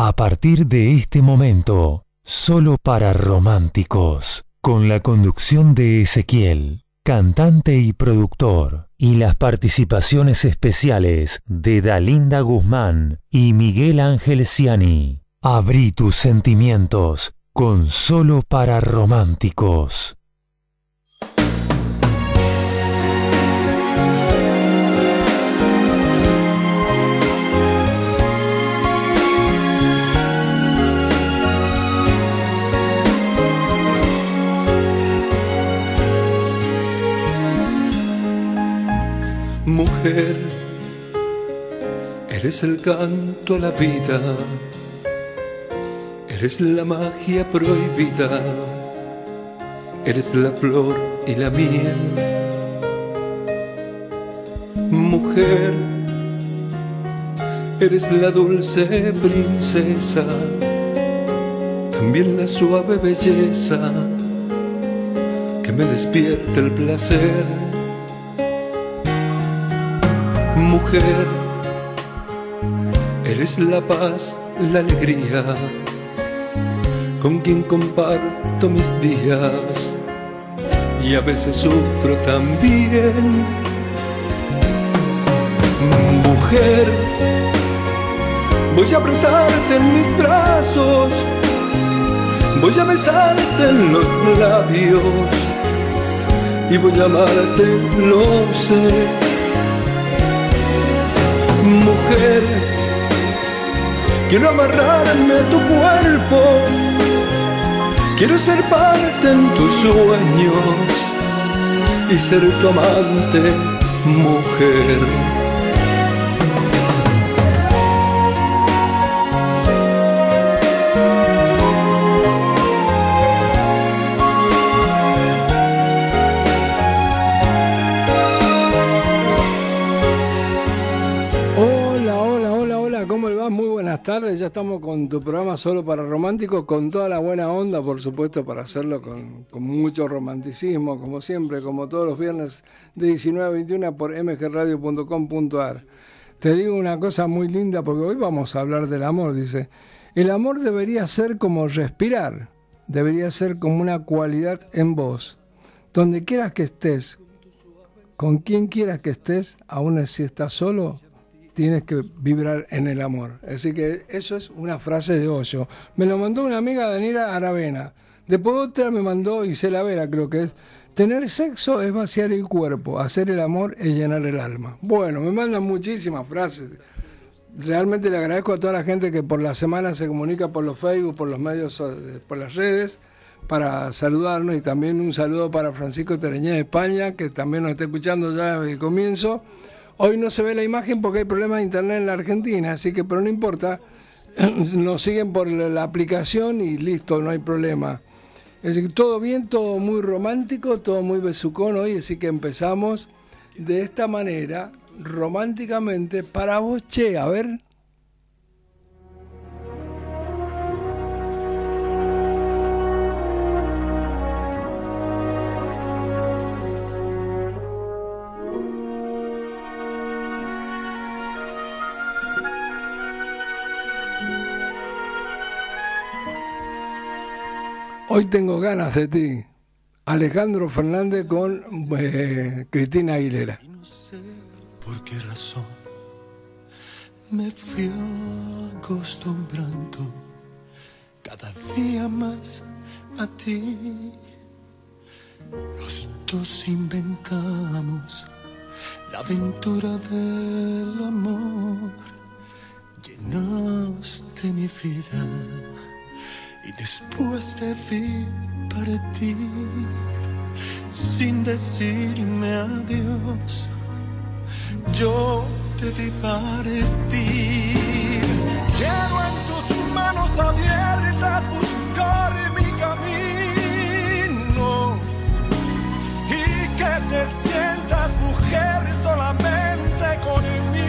A partir de este momento, solo para románticos, con la conducción de Ezequiel, cantante y productor, y las participaciones especiales de Dalinda Guzmán y Miguel Ángel Ciani. Abrí tus sentimientos con solo para románticos. Mujer, eres el canto a la vida, eres la magia prohibida, eres la flor y la miel. Mujer, eres la dulce princesa, también la suave belleza que me despierta el placer mujer, eres la paz, la alegría, con quien comparto mis días y a veces sufro también. Mujer, voy a apretarte en mis brazos, voy a besarte en los labios y voy a amarte, lo sé mujer. Quiero amarrarme a tu cuerpo, quiero ser parte en tus sueños y ser tu amante, mujer. Ya estamos con tu programa Solo para Románticos, con toda la buena onda, por supuesto, para hacerlo con, mucho romanticismo, como siempre, como todos los viernes de 19 a 21 por mgradio.com.ar. Te digo una cosa muy linda, porque hoy vamos a hablar del amor, dice. El amor debería ser como respirar, debería ser como una cualidad en vos. Donde quieras que estés, con quien quieras que estés, aún si estás solo, tienes que vibrar en el amor. Así que eso es una frase de Hoyo. Me lo mandó una amiga Daniela Aravena. Después otra me mandó Isela Vera, creo que es. Tener sexo es vaciar el cuerpo, hacer el amor es llenar el alma. Bueno, me mandan muchísimas frases. Realmente le agradezco a toda la gente que por la semana se comunica por los Facebook, por los medios, eh, por las redes, para saludarnos y también un saludo para Francisco Tereñez de España, que también nos está escuchando ya desde el comienzo. Hoy no se ve la imagen porque hay problemas de internet en la Argentina, así que, pero no importa, nos siguen por la aplicación y listo, no hay problema. Es decir, todo bien, todo muy romántico, todo muy besucón hoy, así que empezamos de esta manera, románticamente, para vos, che, a ver. Hoy tengo ganas de ti. Alejandro Fernández con eh, Cristina Aguilera. no sé por qué razón me fui acostumbrando cada día más a ti. Los dos inventamos la aventura del amor. Llenaste mi vida y después te vi partir sin decirme adiós. Yo te vi partir. Quiero en tus manos abiertas buscar mi camino y que te sientas mujer solamente conmigo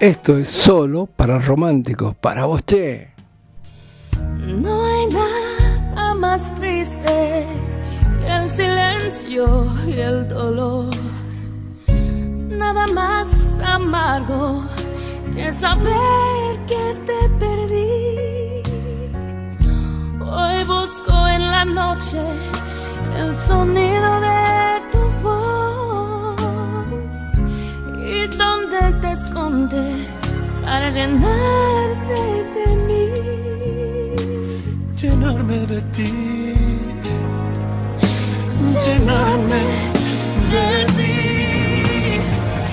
Esto es solo para románticos, para vos, che. No hay nada más triste que el silencio y el dolor. Nada más amargo que saber que te perdí. Hoy busco en la noche el sonido de tu voz y donde te escondes para llenarte de mí. Llenarme de ti. Llenarme de ti.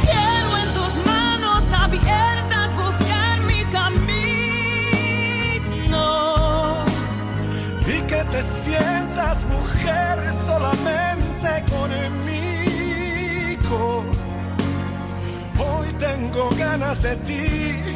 Quiero en tus manos abiertas buscar mi camino. Y que te sientas mujer solamente tengo ganas de ti.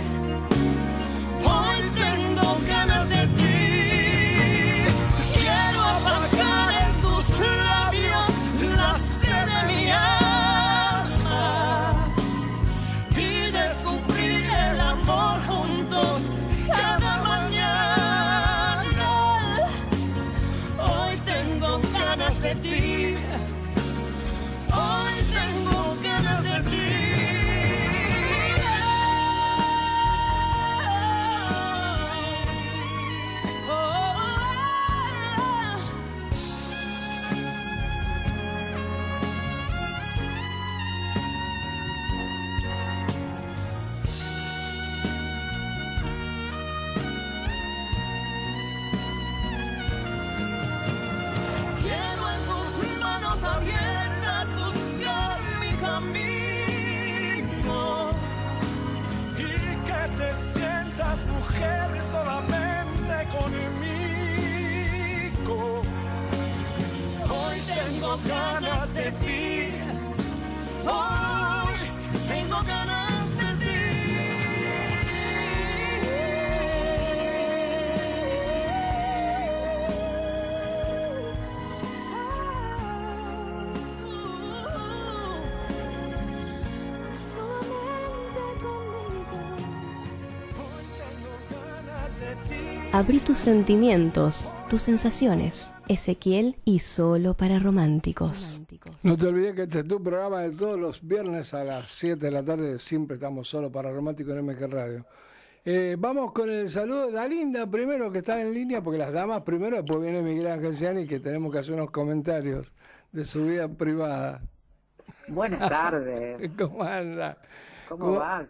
Abrí tus sentimientos, tus sensaciones. Ezequiel y solo para románticos. No te olvides que este es tu programa de todos los viernes a las 7 de la tarde. Siempre estamos solo para románticos en MG Radio. Eh, vamos con el saludo de Dalinda primero que está en línea, porque las damas primero, después viene Miguel Ángel Ciani que tenemos que hacer unos comentarios de su vida privada. Buenas tardes. ¿Cómo anda? ¿Cómo ¿Cómo- va?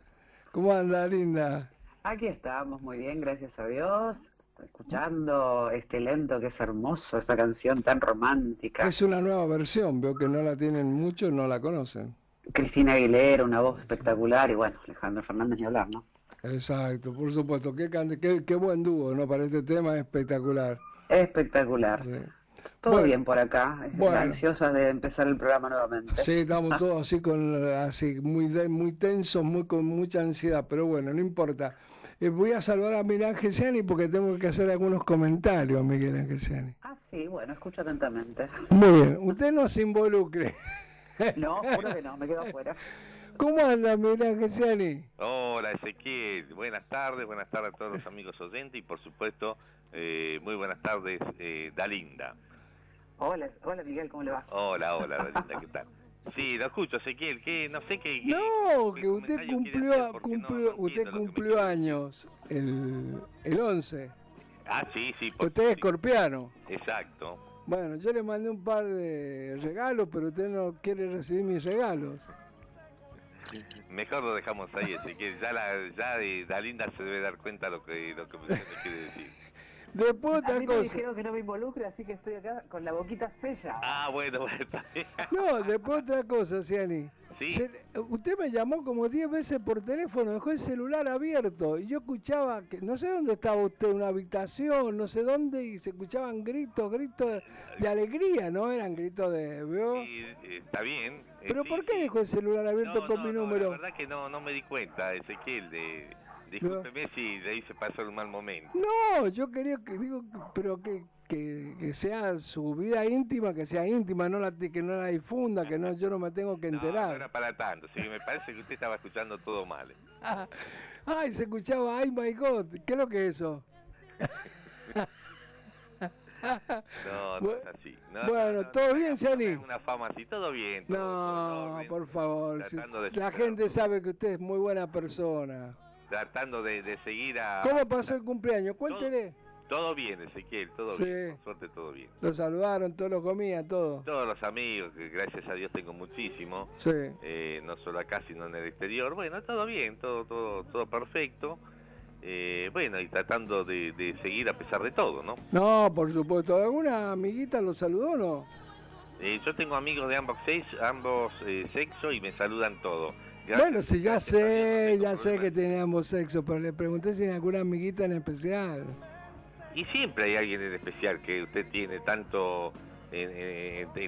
¿Cómo anda, Linda? Aquí estamos, muy bien, gracias a Dios. Escuchando este lento que es hermoso, esa canción tan romántica. Es una nueva versión, veo que no la tienen muchos, no la conocen. Cristina Aguilera, una voz espectacular, y bueno, Alejandro Fernández ni hablar, ¿no? Exacto, por supuesto. Qué, qué, qué buen dúo, ¿no? Para este tema espectacular. Espectacular. Sí. Todo Bueno. bien por acá, Bueno. ansiosas de empezar el programa nuevamente. Sí, estamos todos así con así muy muy tensos, muy con mucha ansiedad, pero bueno, no importa. Eh, voy a saludar a Miguel Ángel Ciani porque tengo que hacer algunos comentarios, Miguel Ángel Ciani. Ah, sí, bueno, escucho atentamente. Muy bien, usted no se involucre. No, juro que no, me quedo afuera. ¿Cómo anda, Miguel Ángel Ciani? Hola Ezequiel, buenas tardes, buenas tardes a todos los amigos oyentes y por supuesto eh, muy buenas tardes eh, Dalinda. Hola, hola Miguel, ¿cómo le va? Hola, hola Dalinda, ¿qué tal? Sí, lo escucho Ezequiel, que no sé qué... No, qué que usted cumplió, no- cumplió no usted cumplió años el, el 11. Ah, sí, sí. por- Usted es sí, escorpiano. Exacto. Bueno, yo le mandé un par de regalos, pero usted no quiere recibir mis regalos. Mejor lo dejamos ahí Ezequiel, ya, la, ya de Dalinda se debe dar cuenta lo que, lo que usted me quiere decir. Después A otra mí me cosa. dijeron que no me involucre, así que estoy acá con la boquita sella. Ah, bueno, bueno. No, después otra cosa, Ciani. Sí. Se- usted me llamó como 10 veces por teléfono, dejó el celular abierto y yo escuchaba, que no sé dónde estaba usted, una habitación, no sé dónde, y se escuchaban gritos, gritos de alegría, ¿no? Eran gritos de... ¿veo? Sí, está bien. eh, ¿Pero sí, por qué sí. dejó el celular abierto No, con no, mi no, número? la verdad que no, no me di cuenta, Ezequiel, de, Discúlpeme si le hice pasar un mal momento. No, yo quería que digo, pero que, que, que sea su vida íntima, que sea íntima, no la que no la difunda, que no yo no me tengo que No, no enterar. era para tanto, sí, me parece que usted estaba escuchando todo mal. Ah, Ay, se escuchaba, ay my god, ¿qué es lo que es eso? No, no es así. No, bueno, no, no, ¿todo no, bien, no, no, Una fama así, todo bien. todo- todo No, orden, por favor, si- la gente todo, sabe que usted es muy buena persona. Tratando de, de seguir a... ¿Cómo pasó el cumpleaños? Cuéntele. Todo bien, Ezequiel, todo Sí. bien. Por suerte, todo bien. Lo saludaron, todos lo comían, todo. Todos los amigos, que gracias a Dios tengo muchísimo, Sí. eh, no solo acá, sino en el exterior. Bueno, todo bien, todo, todo, todo perfecto. Eh, bueno, y tratando de, de seguir a pesar de todo, ¿no? No, por supuesto. ¿Alguna amiguita lo saludó o no? Eh, yo tengo amigos de ambos, seis, ambos eh, sexos y me saludan todos. Bueno, sí, ya sé, ya sé que teníamos sexo, pero le pregunté si en alguna amiguita en especial. Y siempre hay alguien en especial que usted tiene tanto,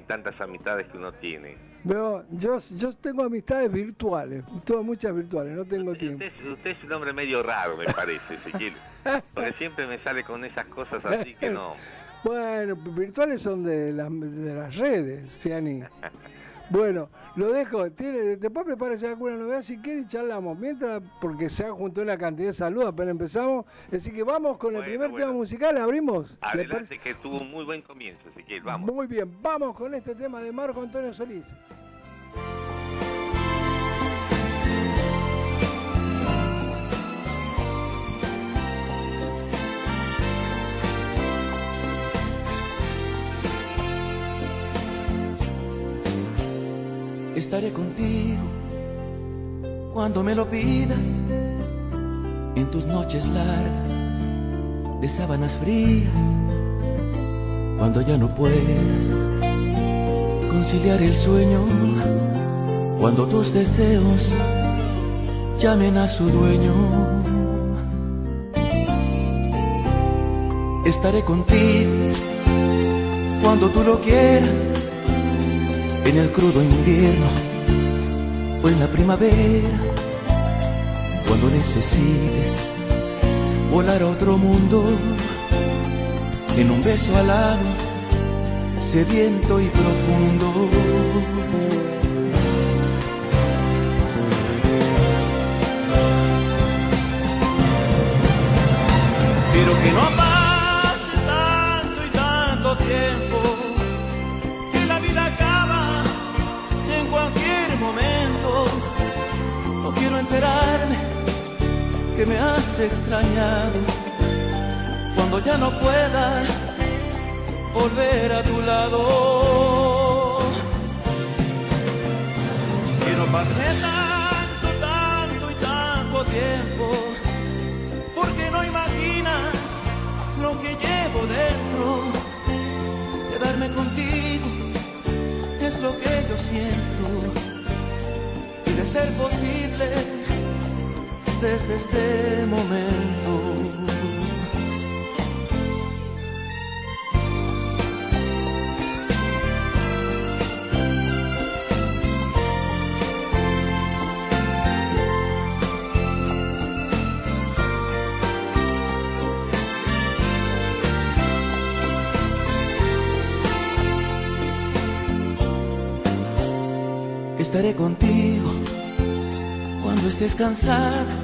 tantas amistades que uno tiene. Veo, yo, yo tengo amistades virtuales, tengo muchas virtuales, no tengo tiempo. Usted, usted es un hombre medio raro, me parece, Ezequiel. Porque siempre me sale con esas cosas así que no. Bueno, virtuales son de las, de las redes, Ciani. Bueno, lo dejo. Tiene, después prepárese alguna novedad si quiere y charlamos. Mientras, porque se ha juntado una cantidad de saludos apenas empezamos. Así que vamos con el primer bueno. tema musical. ¿Abrimos? ¿Le Adelante que tuvo un muy buen comienzo, Ezequiel, vamos. Muy bien, vamos con este tema de Marco Antonio Solís. Estaré contigo cuando me lo pidas, en tus noches largas de sábanas frías, cuando ya no puedas conciliar el sueño, cuando tus deseos llamen a su dueño. Estaré contigo cuando tú lo quieras en el crudo invierno o en la primavera, cuando necesites volar a otro mundo, en un beso alado, sediento y profundo. Pero que no que me has extrañado cuando ya no pueda volver a tu lado. Que no pase tanto, tanto y tanto tiempo, porque no imaginas lo que llevo dentro. Quedarme contigo es lo que yo siento y de ser posible desde este momento. Estaré contigo cuando estés cansada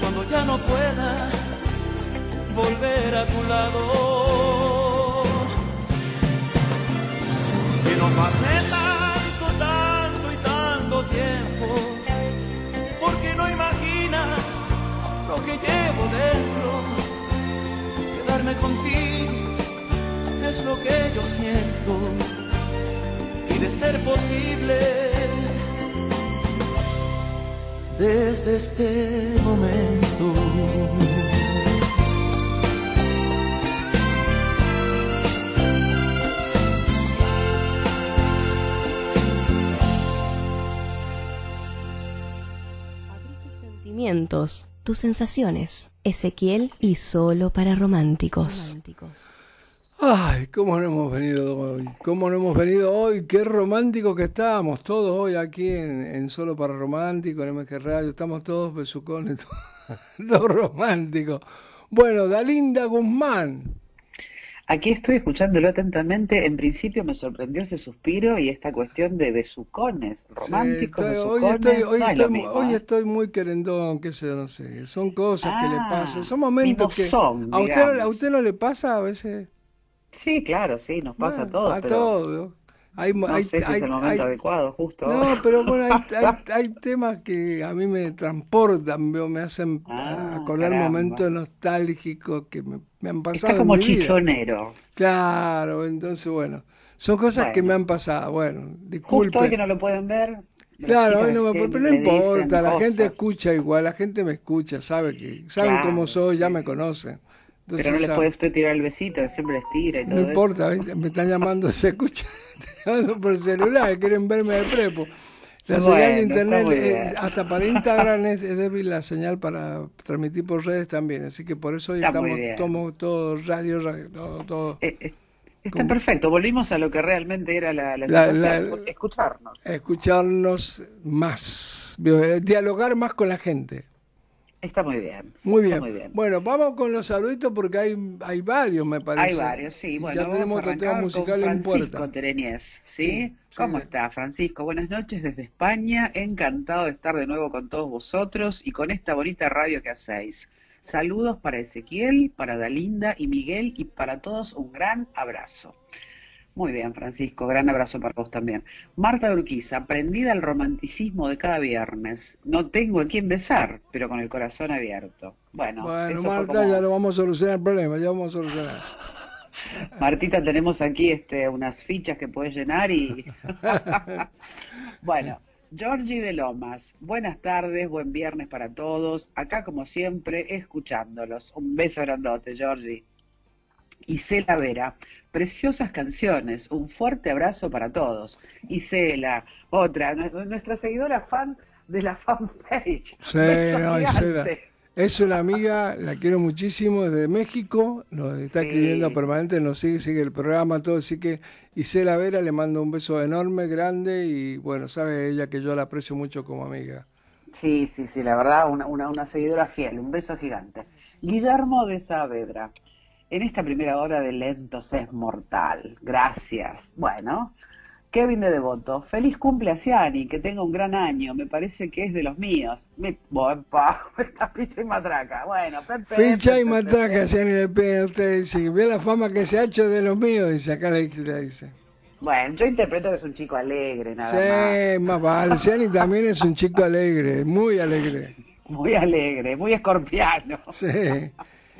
Cuando ya no pueda volver a tu lado. Que no pase tanto, tanto y tanto tiempo porque no imaginas lo que llevo dentro. Quedarme contigo es lo que yo siento y de ser posible desde este momento. Sentimientos, tus sensaciones. Ezequiel y solo para románticos. Ay, cómo no hemos venido hoy, cómo no hemos venido hoy, qué romántico que estamos, todos hoy aquí en, en Solo para Romántico, en MG Radio, estamos todos besucones, todos románticos. Bueno, Dalinda Guzmán, Aquí estoy escuchándolo atentamente. En principio me sorprendió ese suspiro y esta cuestión de besucones, románticos Sí, estoy- hoy, estoy, hoy, no estoy, mismo, hoy ¿eh? estoy muy querendón, qué sé, no sé. Son cosas que le Ah, pasan, son momentos que... ¿A usted, no- ¿A digamos. usted no le pasa a veces? Sí, claro, sí, nos pasa a todos, A pero todos. Hay, no hay- sé si hay- es el momento adecuado, justo. No, pero bueno, hay, hay- hay temas que a mí me transportan, me hacen Ah, acordar caramba. momentos nostálgicos que me, me han pasado. Está como en mi vida. chichonero. Claro, entonces bueno, son cosas que me han pasado. Bueno, Justo hoy disculpe. que no lo pueden ver. Claro, hoy no me, pero no importa, la gente escucha igual, la gente me escucha, sabe que saben Claro, cómo soy, ya me conocen. Entonces, Pero no les puede usted tirar el besito, siempre les tira y todo No eso. importa, ¿viste? me están llamando, se escucha por celular, quieren verme de prepo. La Bueno, señal de internet, eh, hasta para Instagram es, es débil la señal para transmitir por redes también, así que por eso hoy Está estamos tomo todo radio, radio, todo, todo. Eh, eh, Está perfecto, volvimos a lo que realmente era la, la La- la- escucharnos. escucharnos más, dialogar más con la gente. Está muy bien. Muy bien. muy bien. Bueno, vamos con los saluditos porque hay, hay varios, me parece. Hay varios, sí. Bueno, ya tenemos otro tema musical con en puerta. Tereñez, ¿sí? Sí, sí. ¿Cómo está, Francisco? Buenas noches desde España. Encantado de estar de nuevo con todos vosotros y con esta bonita radio que hacéis. Saludos para Ezequiel, para Dalinda y Miguel y para todos un gran abrazo. Muy bien, Francisco, gran abrazo para vos también. Marta Urquiza, prendida al romanticismo de cada viernes. No tengo a quién besar, pero con el corazón abierto. Bueno, Marta, como- ya lo vamos a solucionar el problema, ya vamos a solucionar. Martita, tenemos aquí este, unas fichas que puedes llenar y... bueno, Georgie de Lomas, buenas tardes, buen viernes para todos. Acá, como siempre, escuchándolos. Un beso grandote, Georgie. Isela Vera, preciosas canciones, un fuerte abrazo para todos. Isela, otra, nu- nuestra seguidora fan de la fanpage. Sí, no. Isela. Es una amiga, la quiero muchísimo, desde México, nos está Sí. escribiendo permanente, nos sigue, sigue el programa, todo, así que Isela Vera le mando un beso enorme, grande, y bueno, sabe ella que yo la aprecio mucho como amiga. Sí, sí, sí, la verdad, una, una, una seguidora fiel, un beso gigante. Guillermo de Saavedra, en esta primera hora de Lentos es mortal, gracias. Bueno, Kevin de Devoto, feliz cumple a Ciani, que tenga un gran año, me parece que es de los míos. Me, buen pa, esta ficha y matraca. Bueno, Pepe. Ficha y matraca, Pepe. si le pega a usted, dice, ve la fama que se ha hecho de los míos, dice acá le, le dice. Bueno, yo interpreto que es un chico alegre, nada más. Sí, más vale, Ciani también es un chico alegre, muy alegre. Muy alegre, muy escorpiano. Sí.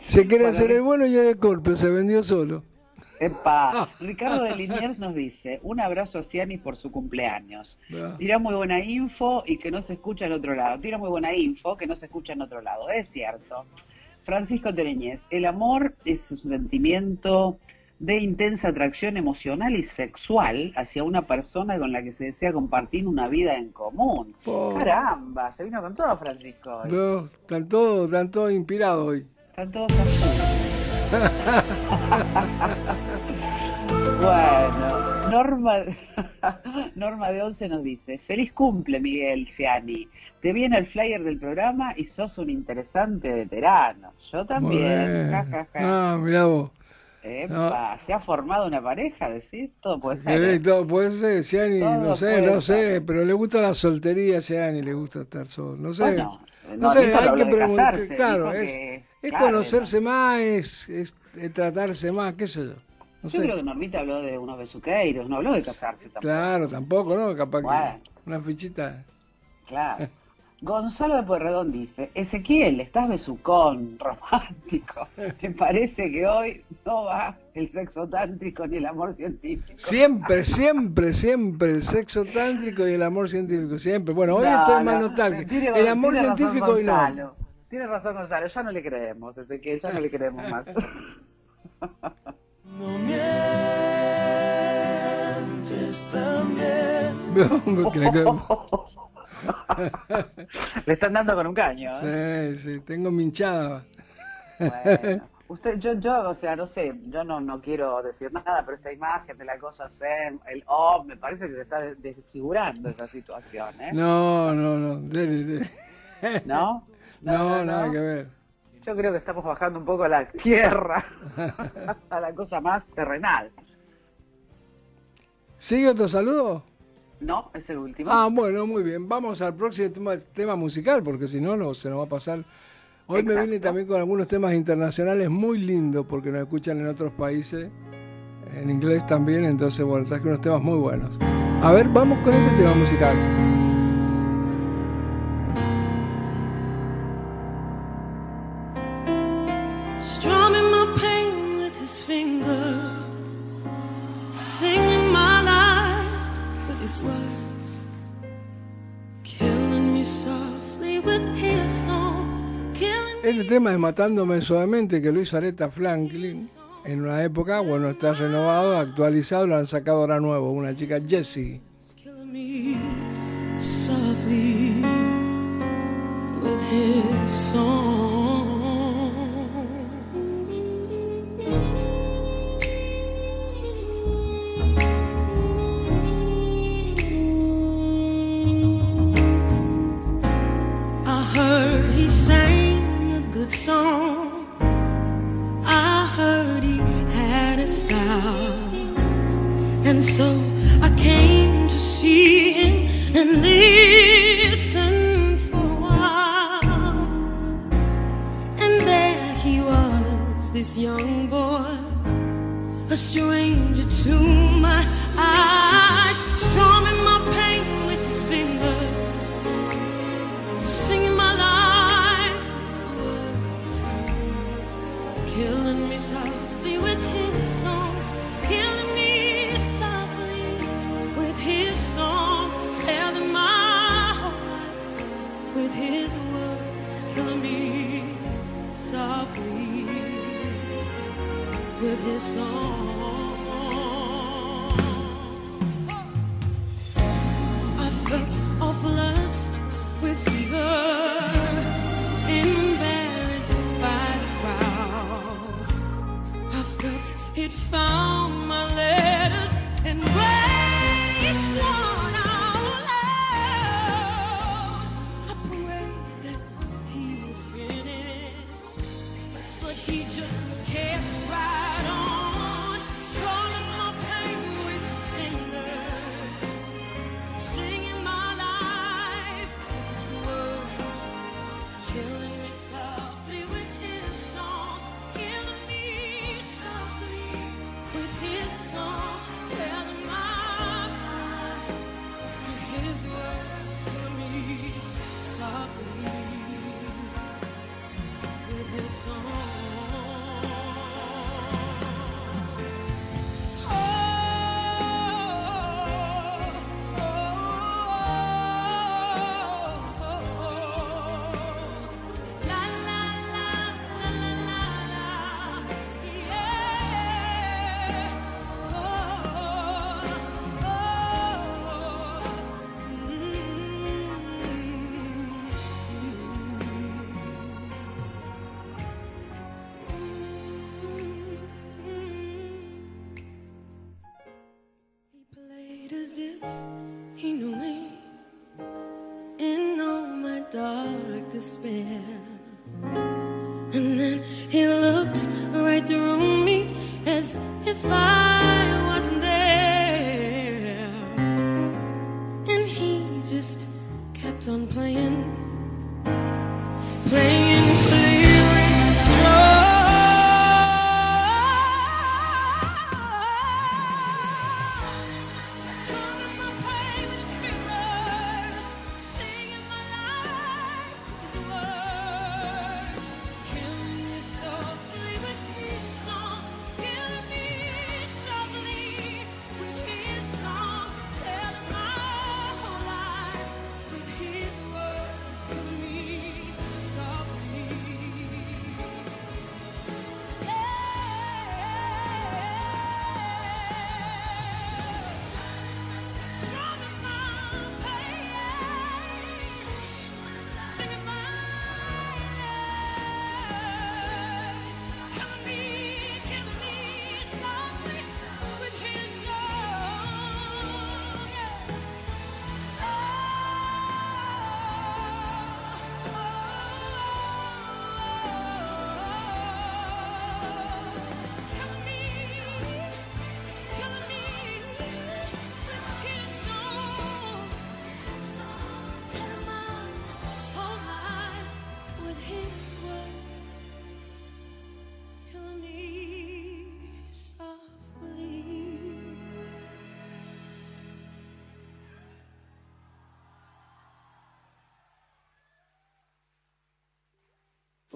Se quiere hacer el bueno y el Scorpio, se vendió solo. Epa, Ricardo de Liniers nos dice, un abrazo a Ciani por su cumpleaños. Ah. Tira muy buena info y que no se escucha en otro lado. Tira muy buena info que no se escucha en otro lado. Es cierto. Francisco Tereñez, el amor es un sentimiento de intensa atracción emocional y sexual hacia una persona con la que se desea compartir una vida en común. Oh. Caramba, se vino con todo Francisco. hoy. No, están todos, están todos inspirados hoy. Están todos a full. Bueno, Norma, Norma de Once nos dice, feliz cumple Miguel Ciani, te viene el flyer del programa y sos un interesante veterano. Yo también. bien. Ja, ja, ja. Ah, mirá vos. Epa, ¿se ha formado una pareja, decís? Todo puede ser. ¿eh? todo puede ser, Ciani, Todo no sé, no sé, pero le gusta la soltería a Ciani, le gusta estar solo, no sé. Bueno, no no, sé, hay que preguntar, casarse, claro, es, que- es claro, conocerse más, es, es- es tratarse más, qué sé yo. No Yo sé. creo que Normita habló de unos besuqueiros, no habló de casarse tampoco. Claro, tampoco, ¿no? Capaz Bueno. que una fichita. Claro. Gonzalo de Pueyrredón dice, Ezequiel, estás besucón, romántico. ¿Te parece que hoy no va el sexo tántrico ni el amor científico? Siempre, siempre, siempre el sexo tántrico y el amor científico, siempre. Bueno, hoy No, estoy más no, nostálgico. tiene- El amor científico hoy no. Tiene razón Gonzalo, ya no le creemos, Ezequiel, ya no le creemos más. No mientes también. Que le están dando con un caño. ¿eh? Sí, sí, tengo minchada. Bueno, usted, yo, yo, o sea, no sé, yo no, no quiero decir nada, pero esta imagen de la cosa Sem, el O, me parece que se está des- desfigurando esa situación, ¿eh? No, no, no. dele, dele. ¿No? No, nada que ver. Yo creo que estamos bajando un poco a la tierra, a la cosa más terrenal. ¿Sigue otro saludo? No, es el último. Ah, bueno, muy bien. Vamos al próximo tema, tema musical, porque si no, no se nos va a pasar. Hoy me vine también con algunos temas internacionales muy lindos, porque nos escuchan en otros países, en inglés también, entonces, bueno, traje unos temas muy buenos. A ver, vamos con este tema musical. Este tema es Matándome Suavemente, que lo hizo Aretha Franklin en una época, bueno, está renovado, actualizado, lo han sacado ahora nuevo, una chica Jessie.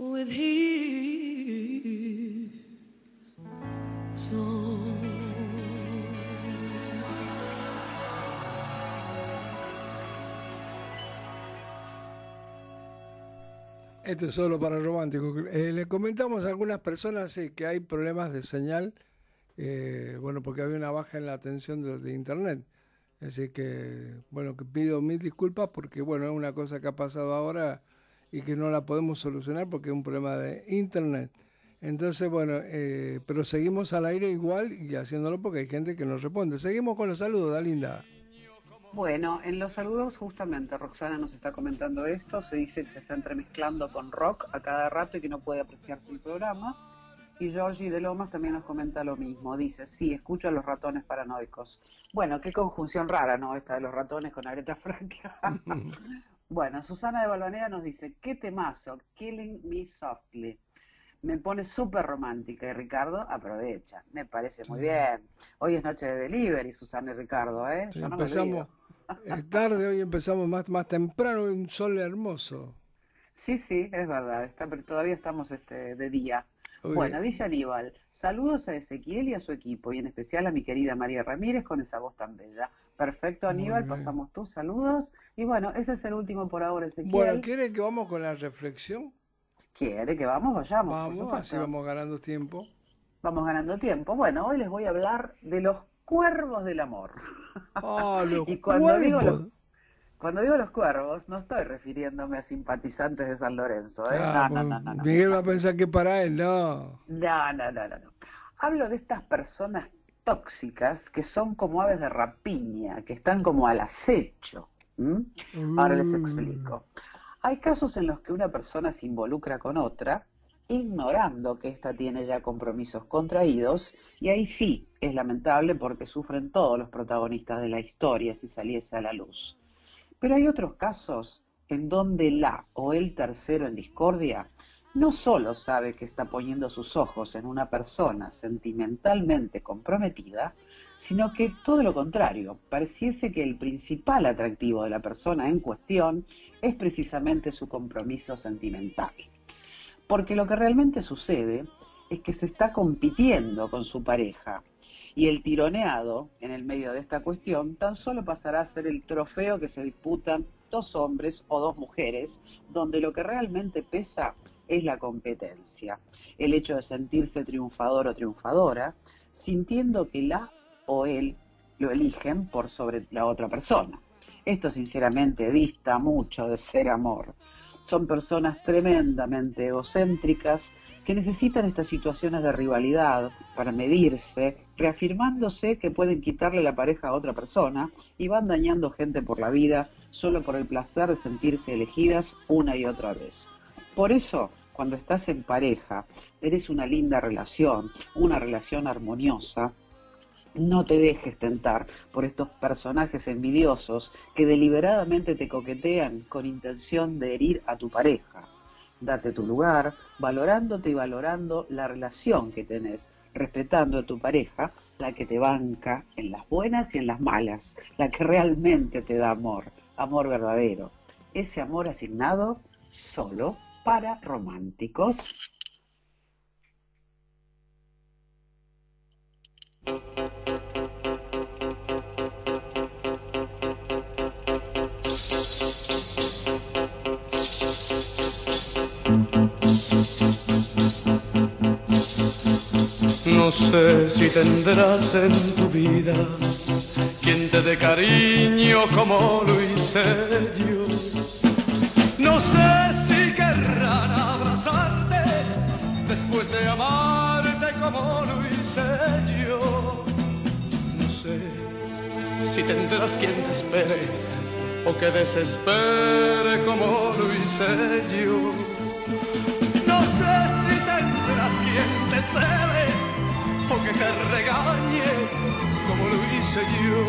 With his song. Esto es solo para románticos. Eh, le comentamos a algunas personas sí, que hay problemas de señal, eh, bueno, porque había una baja en la atención de, de internet. Así que, bueno, que pido mil disculpas porque, bueno, es una cosa que ha pasado ahora y que no la podemos solucionar porque es un problema de internet. Entonces, bueno, eh, pero seguimos al aire igual y haciéndolo porque hay gente que nos responde. Seguimos con los saludos, Dalinda. Bueno, en los saludos justamente Roxana nos está comentando esto, se dice que se está entremezclando con rock a cada rato y que no puede apreciarse el programa. Y Georgie de Lomas también nos comenta lo mismo, dice, sí, escucho a los ratones paranoicos. Bueno, qué conjunción rara, ¿no? Esta de los ratones con Aretha Franklin. bueno, Susana de Balvanera nos dice, qué temazo, Killing Me Softly. Me pone súper romántica y Ricardo aprovecha. Me parece muy bien. Hoy es noche de delivery, Susana y Ricardo, ¿eh? Sí, Yo no empezamos es tarde, hoy empezamos más, más temprano, un sol hermoso. Sí, sí, es verdad. Está, pero todavía estamos este, de día. Bueno, dice Aníbal, saludos a Ezequiel y a su equipo, y en especial a mi querida María Ramírez con esa voz tan bella. Perfecto, Aníbal, pasamos tus saludos. Y bueno, ese es el último por ahora, Ezequiel. Bueno, ¿quiere que vamos con la reflexión? ¿Quiere que vamos? Vayamos. Vamos, así vamos ganando tiempo. Vamos ganando tiempo. Bueno, hoy les voy a hablar de los cuervos del amor. Ah, los Y cuando digo cuervos. los- Cuando digo los cuervos, no estoy refiriéndome a simpatizantes de San Lorenzo, ¿eh? Ah, no, no, no, no, no. Miguel va a pensar que para él, no. No, no, no, no. Hablo de estas personas tóxicas que son como aves de rapiña, que están como al acecho. Ahora les Mm. explico. Hay casos en los que una persona se involucra con otra, ignorando que ésta tiene ya compromisos contraídos, y ahí sí es lamentable porque sufren todos los protagonistas de la historia si saliese a la luz. Pero hay otros casos en donde la o el tercero en discordia no solo sabe que está poniendo sus ojos en una persona sentimentalmente comprometida, sino que todo lo contrario, pareciese que el principal atractivo de la persona en cuestión es precisamente su compromiso sentimental. Porque lo que realmente sucede es que se está compitiendo con su pareja y el tironeado en el medio de esta cuestión tan solo pasará a ser el trofeo que se disputan dos hombres o dos mujeres, donde lo que realmente pesa es la competencia, el hecho de sentirse triunfador o triunfadora, sintiendo que la o él lo eligen por sobre la otra persona. Esto sinceramente dista mucho de ser amor. Son personas tremendamente egocéntricas que necesitan estas situaciones de rivalidad para medirse, reafirmándose que pueden quitarle la pareja a otra persona y van dañando gente por la vida solo por el placer de sentirse elegidas una y otra vez. Por eso, cuando estás en pareja, tenés una linda relación, una relación armoniosa, no te dejes tentar por estos personajes envidiosos que deliberadamente te coquetean con intención de herir a tu pareja. Date tu lugar, valorándote y valorando la relación que tenés, respetando a tu pareja, la que te banca en las buenas y en las malas, la que realmente te da amor, amor verdadero. Ese amor asignado solo para románticos. No sé si tendrás en tu vida quien te dé cariño como lo hice. No sé si querrán abrazarte después de amarte como lo hice. No sé si tendrás quien te espere o que desespere como lo hice. No sé si tendrás quien te cele o que te regañe como lo hice yo.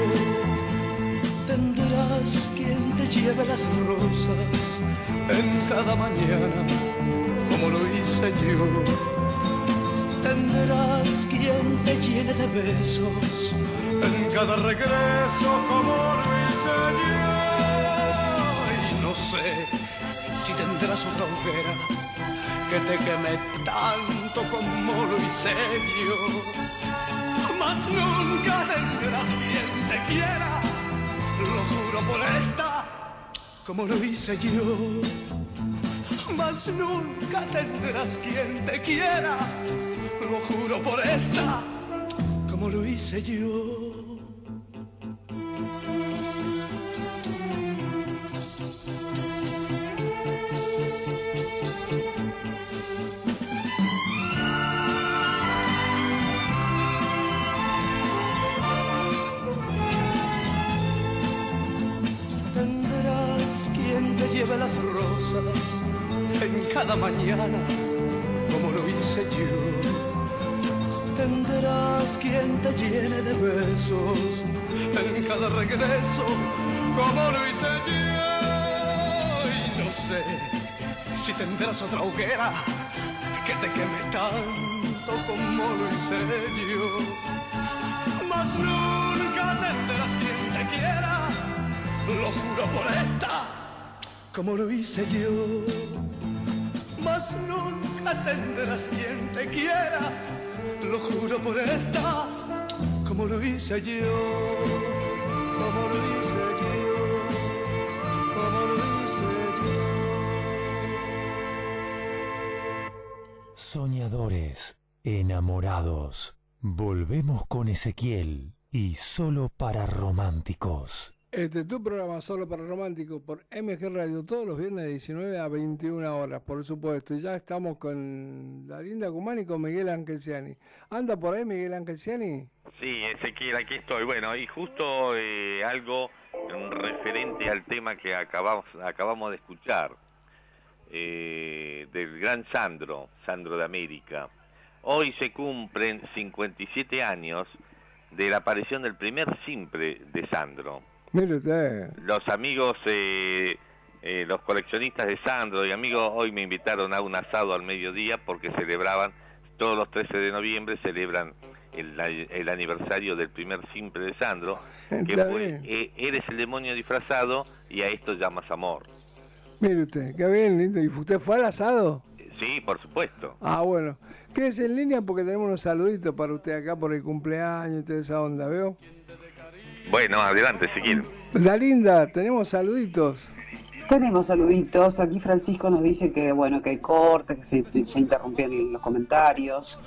Tendrás quien te lleve las rosas en cada mañana como lo hice yo. Tendrás quien te llene de besos en cada regreso como lo hice yo. Y no sé si tendrás otra hoguera que te queme tanto como lo hice yo. Mas nunca tendrás quien te quiera, lo juro por esta, como lo hice yo. Mas nunca tendrás quien te quiera, lo juro por esta, como lo hice yo. Lleve las rosas en cada mañana, como lo hice yo. Tendrás quien te llene de besos en cada regreso, como lo hice yo. Y no sé si tendrás otra hoguera que te queme tanto como lo hice yo. Mas nunca tendrás quien te quiera, lo juro por esta, como lo hice yo. Mas nunca tendrás quien te quiera, lo juro por esta, como lo hice yo, como lo hice yo, como lo hice yo. Soñadores, enamorados. Volvemos con Ezequiel y solo para románticos. Este tu programa solo para románticos por MG Radio todos los viernes de 19 a 21 horas, por supuesto. Y ya estamos con la linda Cumán y con Miguel Angelciani. ¿Anda por ahí Miguel Angelciani? Sí, Ezequiel, aquí estoy. Bueno, y justo eh, algo referente al tema que acabamos, acabamos de escuchar, eh, del gran Sandro, Sandro de América. Hoy se cumplen 57 años de la aparición del primer simple de Sandro. Mire usted. Los amigos, eh, eh, los coleccionistas de Sandro y amigos hoy me invitaron a un asado al mediodía porque celebraban, todos los 13 de noviembre celebran el, el aniversario del primer simple de Sandro, que fue eh, Eres el demonio disfrazado y a esto llamas amor. Mire usted, qué bien, lindo. ¿Y usted fue al asado? Sí, por supuesto. Ah, bueno. Quédese en línea porque tenemos unos saluditos para usted acá por el cumpleaños y toda esa onda, ¿veo? Bueno, adelante, Ezequiel. La linda, tenemos saluditos. Tenemos saluditos. Aquí Francisco nos dice que bueno que hay cortes, que se, se interrumpían los comentarios.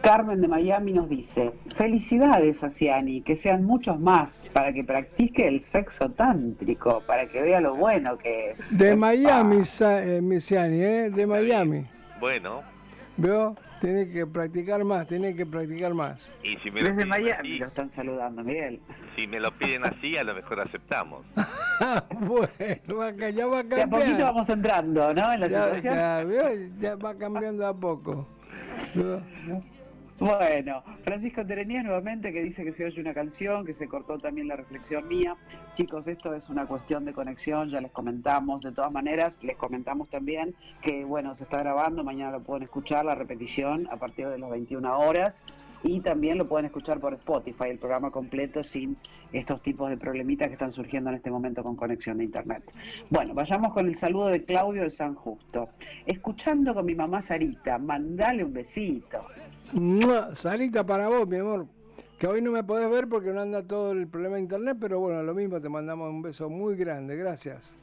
Carmen de Miami nos dice, felicidades a Ciani, que sean muchos más para que practique el sexo tántrico, para que vea lo bueno que es. De. Miami, Sa- eh, ¿eh? De Miami. Bueno, ¿Veo? Tiene que practicar más, tiene que practicar más. y si me, lo Desde piden Miami así, lo están saludando, Miguel. si me lo piden así, a lo mejor aceptamos. bueno, ya va De a poquito cambiando. vamos entrando, ¿no? En la Ya, situación. ya, ¿veo? Ya va cambiando a poco. Bueno, Francisco Terenías nuevamente que dice que se oye una canción, que se cortó también la reflexión mía. Chicos, esto es una cuestión de conexión, ya les comentamos. De todas maneras, les comentamos también que, bueno, se está grabando, mañana lo pueden escuchar, la repetición a partir de las 21 horas. Y también lo pueden escuchar por Spotify, el programa completo sin estos tipos de problemitas que están surgiendo en este momento con conexión de Internet. Bueno, vayamos con el saludo de Claudio de San Justo. Escuchando con mi mamá Sarita, mandale un besito. Salita para vos, mi amor. Que hoy no me podés ver porque no anda todo el problema de internet, pero bueno, lo mismo, te mandamos un beso muy grande, gracias.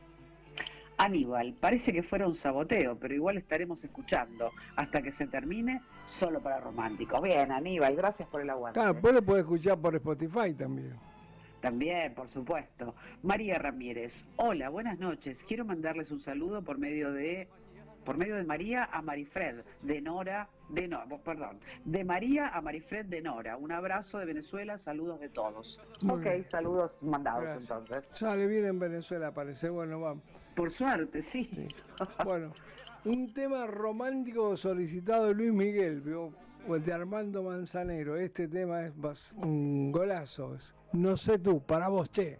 Aníbal, parece que fuera un saboteo, pero igual estaremos escuchando hasta que se termine solo para románticos. Bien, Aníbal, gracias por el aguante. Claro, vos lo podés escuchar por Spotify también. También, por supuesto. María Ramírez, hola, buenas noches. Quiero mandarles un saludo por medio de por medio de María a Marifred de Nora de no, perdón, de María a Marifred de Nora. Un abrazo de Venezuela, saludos de todos. Muy ok, bien. saludos mandados Gracias. entonces. Sale bien en Venezuela, parece. Bueno, vamos. Por suerte, sí. Sí. Bueno, un tema romántico solicitado de Luis Miguel, o el de Armando Manzanero. Este tema es un golazo. es, no sé tú, para vos, che.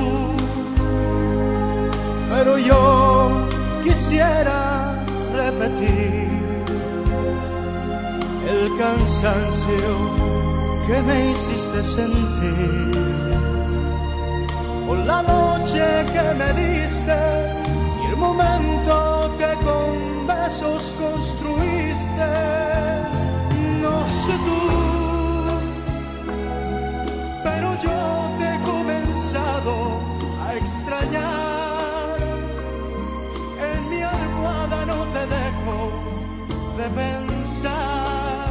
pero yo quisiera repetir el cansancio que me hiciste sentir por la noche que me diste y el momento que con besos construiste. No sé tú, pero yo te he comenzado a extrañar. De pensar.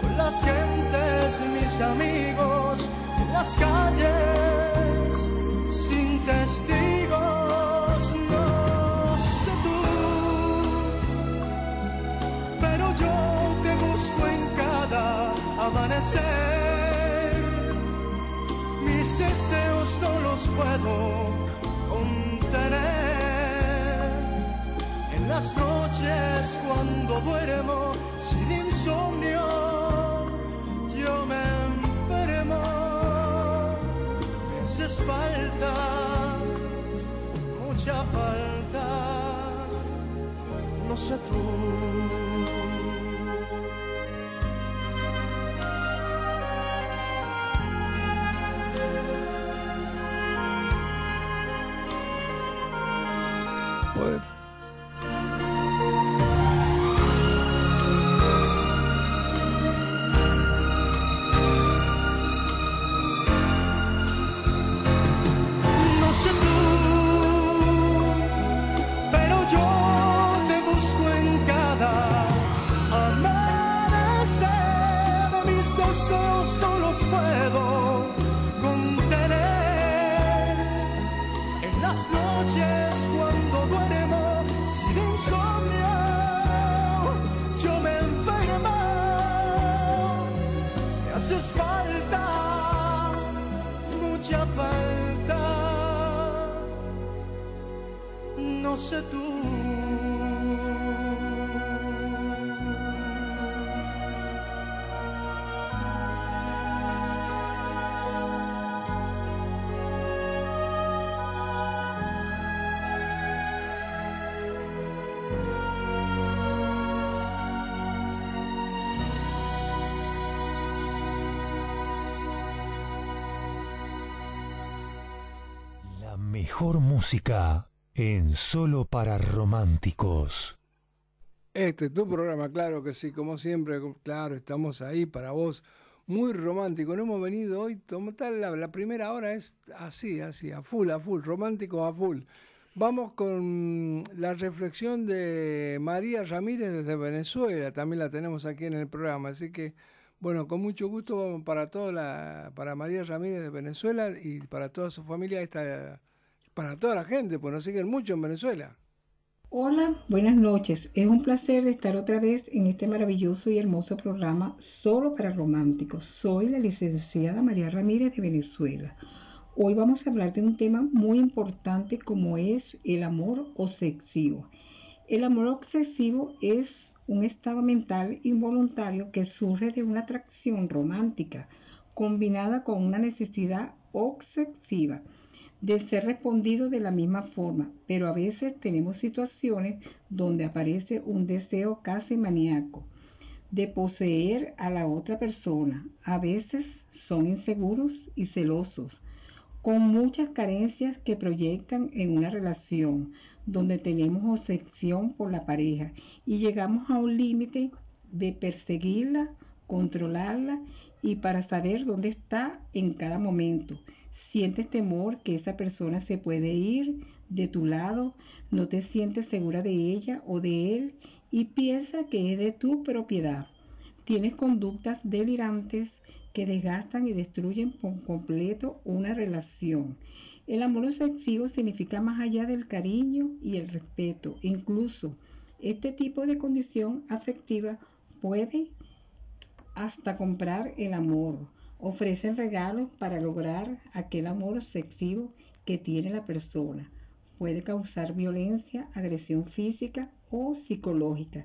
Con las gentes, mis amigos, en las calles, sin testigos, no sé tú, pero yo te busco en cada amanecer. Mis deseos no los puedo contener. Las noches cuando duermo sin insomnio, yo me enfermo. Me haces falta, mucha falta, no sé tú. Mejor música en Solo para Románticos. Este es tu programa, claro que sí, como siempre, claro, estamos ahí para vos, muy romántico. No hemos venido hoy, total, la, primera hora es así, así, a full, a full, romántico a full. Vamos con la reflexión de María Ramírez desde Venezuela, también la tenemos aquí en el programa, así que, bueno, con mucho gusto vamos para toda la, para María Ramírez de Venezuela y para toda su familia, esta, para toda la gente, pues nos siguen mucho en Venezuela. Hola, buenas noches. Es un placer de estar otra vez en este maravilloso y hermoso programa Solo para Románticos. Soy la licenciada María Ramírez de Venezuela. Hoy vamos a hablar de un tema muy importante como es el amor obsesivo. El amor obsesivo es un estado mental involuntario que surge de una atracción romántica combinada con una necesidad obsesiva de ser respondido de la misma forma, pero a veces tenemos situaciones donde aparece un deseo casi maníaco de poseer a la otra persona. A veces son inseguros y celosos, con muchas carencias que proyectan en una relación donde tenemos obsesión por la pareja y llegamos a un límite de perseguirla, controlarla y para saber dónde está en cada momento. Sientes temor que esa persona se puede ir de tu lado, no te sientes segura de ella o de él y piensa que es de tu propiedad. Tienes conductas delirantes que desgastan y destruyen por completo una relación. El amor obsesivo significa más allá del cariño y el respeto. Incluso este tipo de condición afectiva puede hasta comprar el amor. Ofrecen regalos para lograr aquel amor obsesivo que tiene la persona. Puede causar violencia, agresión física o psicológica.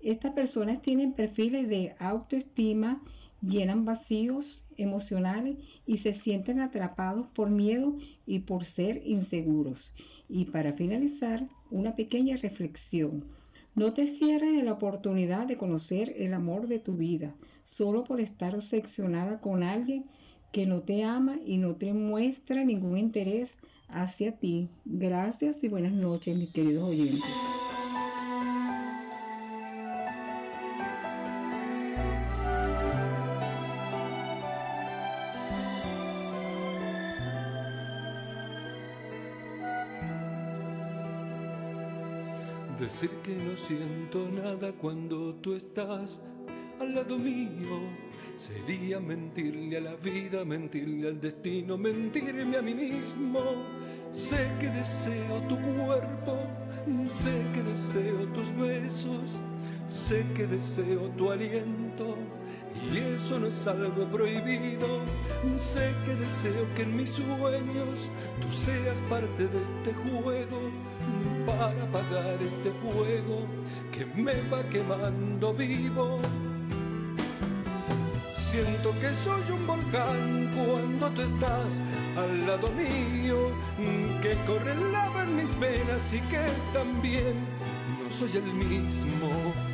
Estas personas tienen perfiles de autoestima, llenan vacíos emocionales y se sienten atrapados por miedo y por ser inseguros. Y para finalizar, una pequeña reflexión. No te cierres la oportunidad de conocer el amor de tu vida solo por estar obsesionada con alguien que no te ama y no te muestra ningún interés hacia ti. Gracias y buenas noches, mis queridos oyentes. Decir que no siento nada cuando tú estás al lado mío sería mentirle a la vida, mentirle al destino, mentirme a mí mismo. Sé que deseo tu cuerpo, sé que deseo tus besos, sé que deseo tu aliento. Y eso no es algo prohibido. Sé que deseo que en mis sueños tú seas parte de este juego para apagar este fuego que me va quemando vivo. Siento que soy un volcán cuando tú estás al lado mío, que corre lava en mis venas y que también no soy el mismo.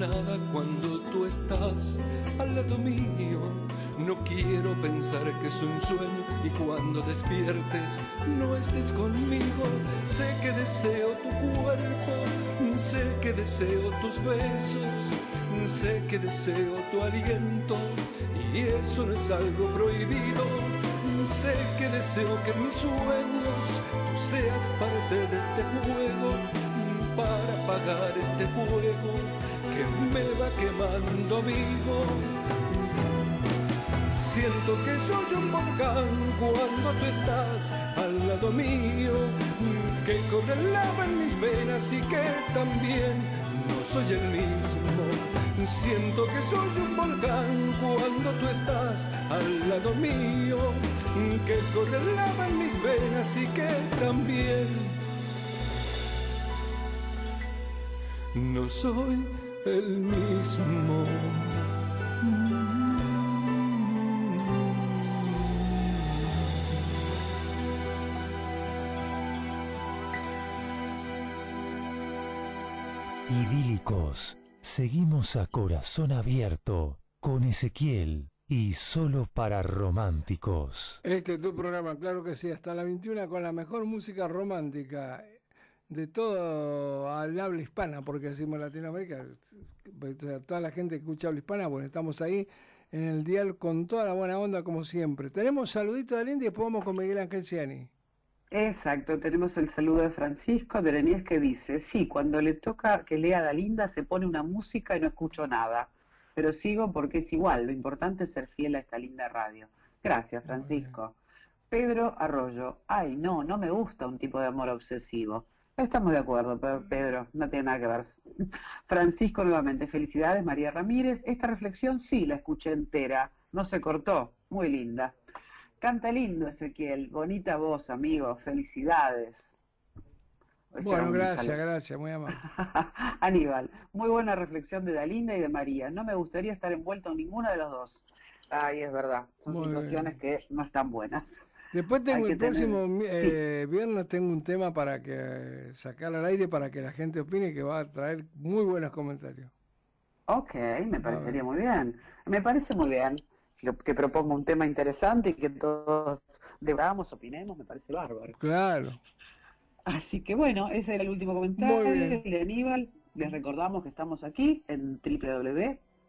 Nada cuando tú estás al lado mío. No quiero pensar que es un sueño y cuando despiertes no estés conmigo. Sé que deseo tu cuerpo, sé que deseo tus besos, sé que deseo tu aliento y eso no es algo prohibido. Sé que deseo que en mis sueños tú seas parte de este juego para apagar este fuego que me va quemando vivo. Siento que soy un volcán cuando tú estás al lado mío, que corre lava en mis venas y que también no soy el mismo. Siento que soy un volcán cuando tú estás al lado mío, que corre lava en mis venas y que también no soy el mismo. Idílicos, seguimos a corazón abierto con Ezequiel y solo para románticos. Este es tu programa, claro que sí, hasta la 21 con la mejor música romántica de todo al habla hispana, porque decimos Latinoamérica, o sea, toda la gente que escucha habla hispana, bueno, estamos ahí en el dial con toda la buena onda como siempre. Tenemos saludito de Linda y después vamos con Miguel Ángel Ciani. Exacto, tenemos el saludo de Francisco de Lenies que dice, sí, cuando le toca que lea la linda se pone una música y no escucho nada, pero sigo porque es igual, lo importante es ser fiel a esta linda radio. Gracias, Francisco. Pedro Arroyo, ay, no, no me gusta un tipo de amor obsesivo. Estamos de acuerdo, Pe- Pedro, no tiene nada que ver. Francisco nuevamente, felicidades, María Ramírez. Esta reflexión sí la escuché entera, no se cortó, muy linda. Canta lindo, Ezequiel, bonita voz, amigo, felicidades. Bueno, gracias, saludo. gracias, muy amable. Aníbal, muy buena reflexión de Dalinda y de María. No me gustaría estar envuelto en ninguna de los dos. Ay, es verdad, son Muy situaciones que no están buenas. Después tengo el tener- próximo eh, viernes tengo un tema para que sacar al aire para que la gente opine que va a traer muy buenos comentarios. Ok, me parecería muy bien. Me parece muy bien que, que proponga un tema interesante y que todos debatamos, opinemos, me parece bárbaro. Claro. Así que bueno, ese era el último comentario de Aníbal. Les recordamos que estamos aquí en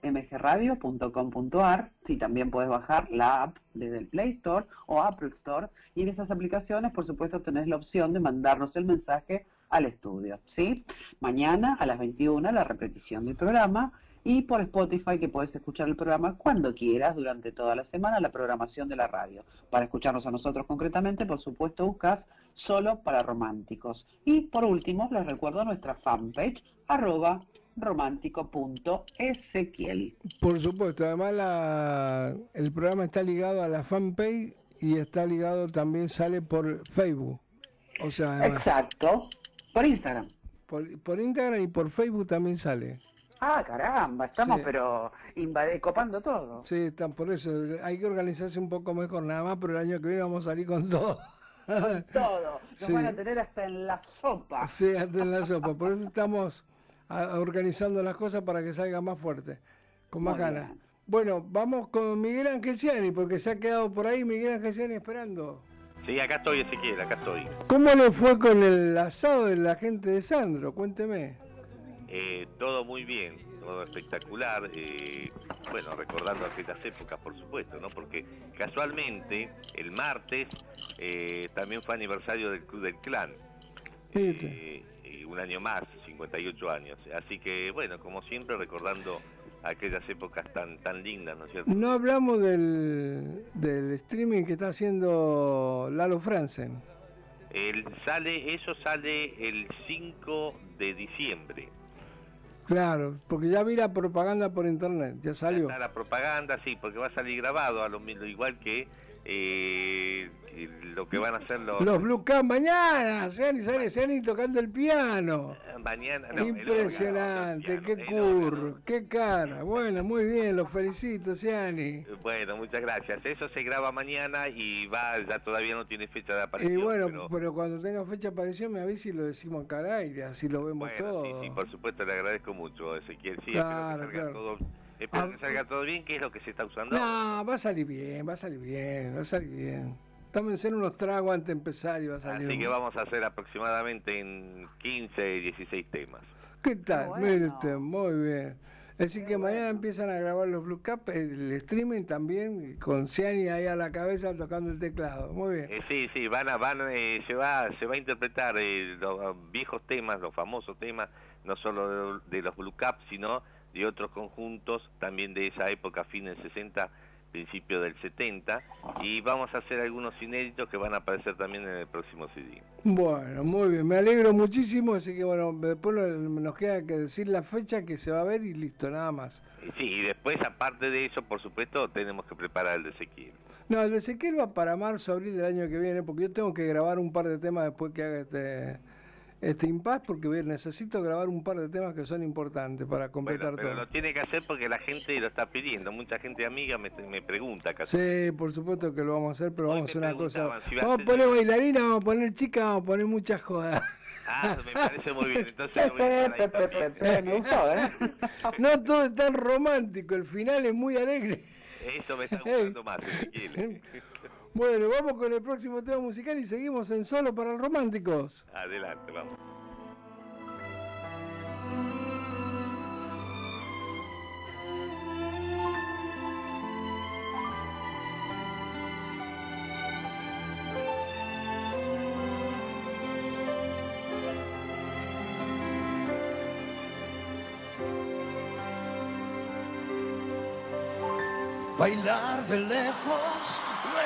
mgradio.com.ar. Sí, también puedes bajar la app desde el Play Store o Apple Store. Y en esas aplicaciones, por supuesto, tenés la opción de mandarnos el mensaje al estudio. ¿sí? Mañana a las 21 la repetición del programa y por Spotify que puedes escuchar el programa cuando quieras durante toda la semana, la programación de la radio. Para escucharnos a nosotros concretamente, por supuesto, buscas solo para románticos. Y por último, les recuerdo nuestra fanpage, arroba romántico.ezequiel. Por supuesto, además la, el programa está ligado a la fanpage y está ligado también, sale por Facebook. O sea, además, Exacto, por Instagram. por, por Instagram y por Facebook también sale. Ah, caramba, estamos Sí. pero invade- copando todo. Sí, están por eso. Hay que organizarse un poco mejor nada más, pero el año que viene vamos a salir con todo. Todo. Nos Sí. van a tener hasta en la sopa. Sí, hasta en la sopa. Por eso estamos a- organizando las cosas para que salga más fuerte, con más Muy ganas. bien. Bueno, vamos con Miguel Angesiani, porque se ha quedado por ahí Miguel Angesiani esperando. Sí, acá estoy, Ezequiel, acá estoy. ¿Cómo le fue con el asado de la gente de Sandro? Cuénteme. Eh, todo muy bien, todo espectacular. eh, bueno, recordando aquellas épocas, por supuesto, ¿no? Porque casualmente el martes eh, también fue aniversario del Club del Clan. eh, y un año más, 58 años. Así que, bueno, como siempre, recordando aquellas épocas tan tan lindas, ¿no es cierto? No hablamos del, del streaming que está haciendo Lalo Franzen. El, sale, eso sale el 5 de diciembre. Claro, porque ya vi la propaganda por internet, ya salió. Está la propaganda, sí, porque va a salir grabado a lo mismo, igual que que lo que van a hacer los... Los Blue Cam mañana, Seani, Seani, Seani tocando el piano. Mañana, no, Impresionante, órgano, qué el órgano. curro, qué cara. Bueno, muy bien, los felicito, Seani. Bueno, muchas gracias. Eso se graba mañana y va, ya todavía no tiene fecha de Y aparición. bueno, pero, pero cuando tenga fecha de aparición me avisa y lo decimos acá al aire, así lo vemos bueno, todo. sí, sí, por supuesto le agradezco mucho, Ezequiel. Sí, Claro, espero que claro. todo, espero Ah, que salga todo bien, que es lo que se está usando. No, va a salir bien, va a salir bien, va a salir bien. Tómense unos tragos antes de empezar y va a salir. Así que vamos a hacer aproximadamente en 15, 16 temas. ¿Qué tal? bueno. Mire usted, muy bien. Así que mañana empiezan a grabar los Blue Cap, el streaming también, con Ciani ahí a la cabeza tocando el teclado. Muy bien. Eh, sí, sí, van a, van, eh, se va, se va a interpretar eh, los viejos temas, los famosos temas, no solo de, de los Blue Caps, sino de otros conjuntos también de esa época, fin del 60, principio del 70, y vamos a hacer algunos inéditos que van a aparecer también en el próximo CD. Bueno, muy bien, me alegro muchísimo, así que bueno, después nos queda que decir la fecha que se va a ver y listo, nada más. Sí, y después, aparte de eso, por supuesto, tenemos que preparar el de Ezequiel. No, el de Ezequiel va para marzo, abril del año que viene, porque yo tengo que grabar un par de temas después que haga este, este impasse, porque voy- necesito grabar un par de temas que son importantes para completar Bueno, pero todo. lo tiene que hacer porque la gente lo está pidiendo. Mucha gente amiga me, me pregunta acá. Sí, por supuesto que lo vamos a hacer, pero Hoy vamos a hacer una cosa. si Vamos a poner bailarina, vamos a poner chica, vamos a poner mucha joda. Ah, me parece muy bien. Entonces voy a ahí. Me gustó, ¿eh? No todo es tan romántico, el final es muy alegre. Eso me está gustando más, Ezequiel. Bueno, vamos con el próximo tema musical y seguimos en Solo para los Románticos. Adelante, vamos. Bailar de lejos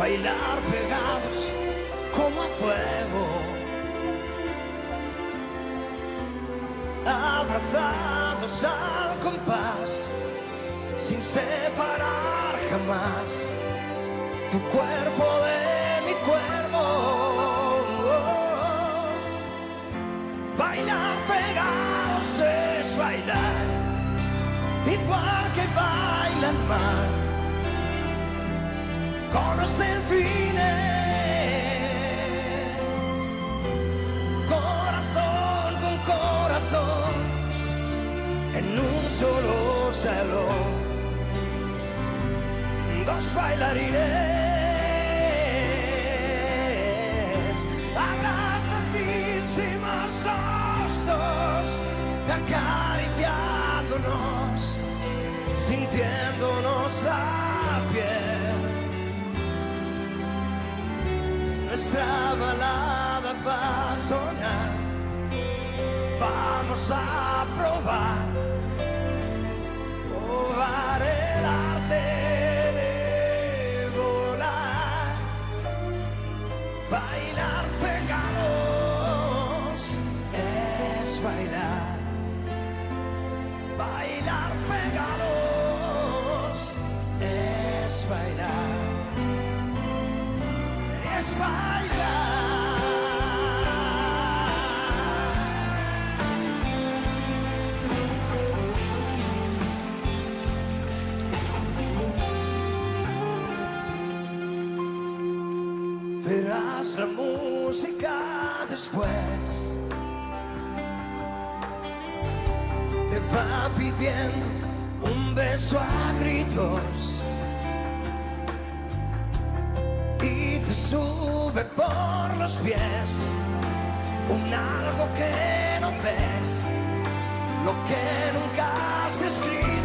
Bailar pegados como a fuego. Abrazados al compás, sin separar jamás tu cuerpo de mi cuerpo. Bailar pegados es bailar igual que baila el mar, con los delfines, corazón con corazón, en un solo salón, dos bailarines, agrandadísimos los dos, acariciándonos, sintiéndonos a piel. Nuestra balada va a sonar, vamos a probar, probar el arte música después. Te va pidiendo un beso a gritos. Y te sube por los pies un algo que no ves, lo que nunca has escrito.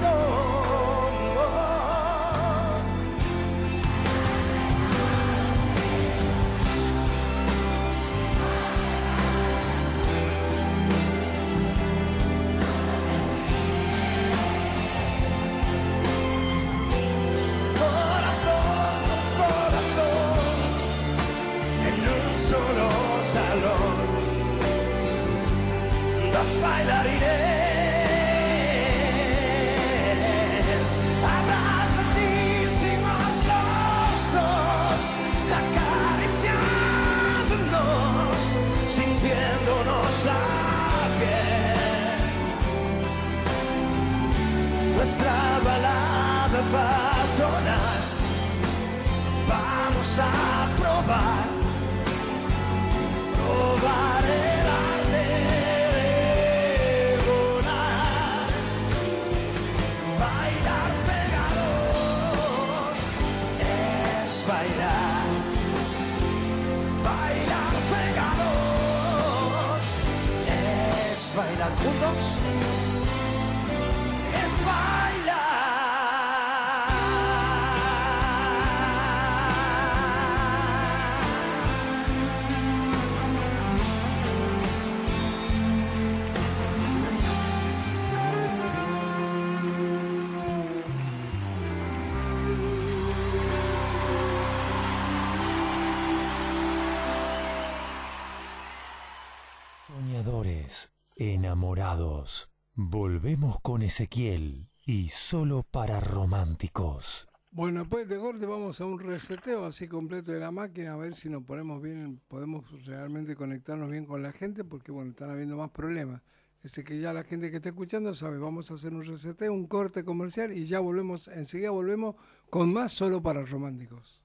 Enamorados. Volvemos con Ezequiel y solo para románticos. Bueno, después de corte vamos a un reseteo así completo de la máquina, a ver si nos ponemos bien, podemos realmente conectarnos bien con la gente, porque bueno, están habiendo más problemas. Ese que ya la gente que está escuchando sabe, vamos a hacer un reseteo, un corte comercial y ya volvemos, enseguida volvemos con más solo para románticos.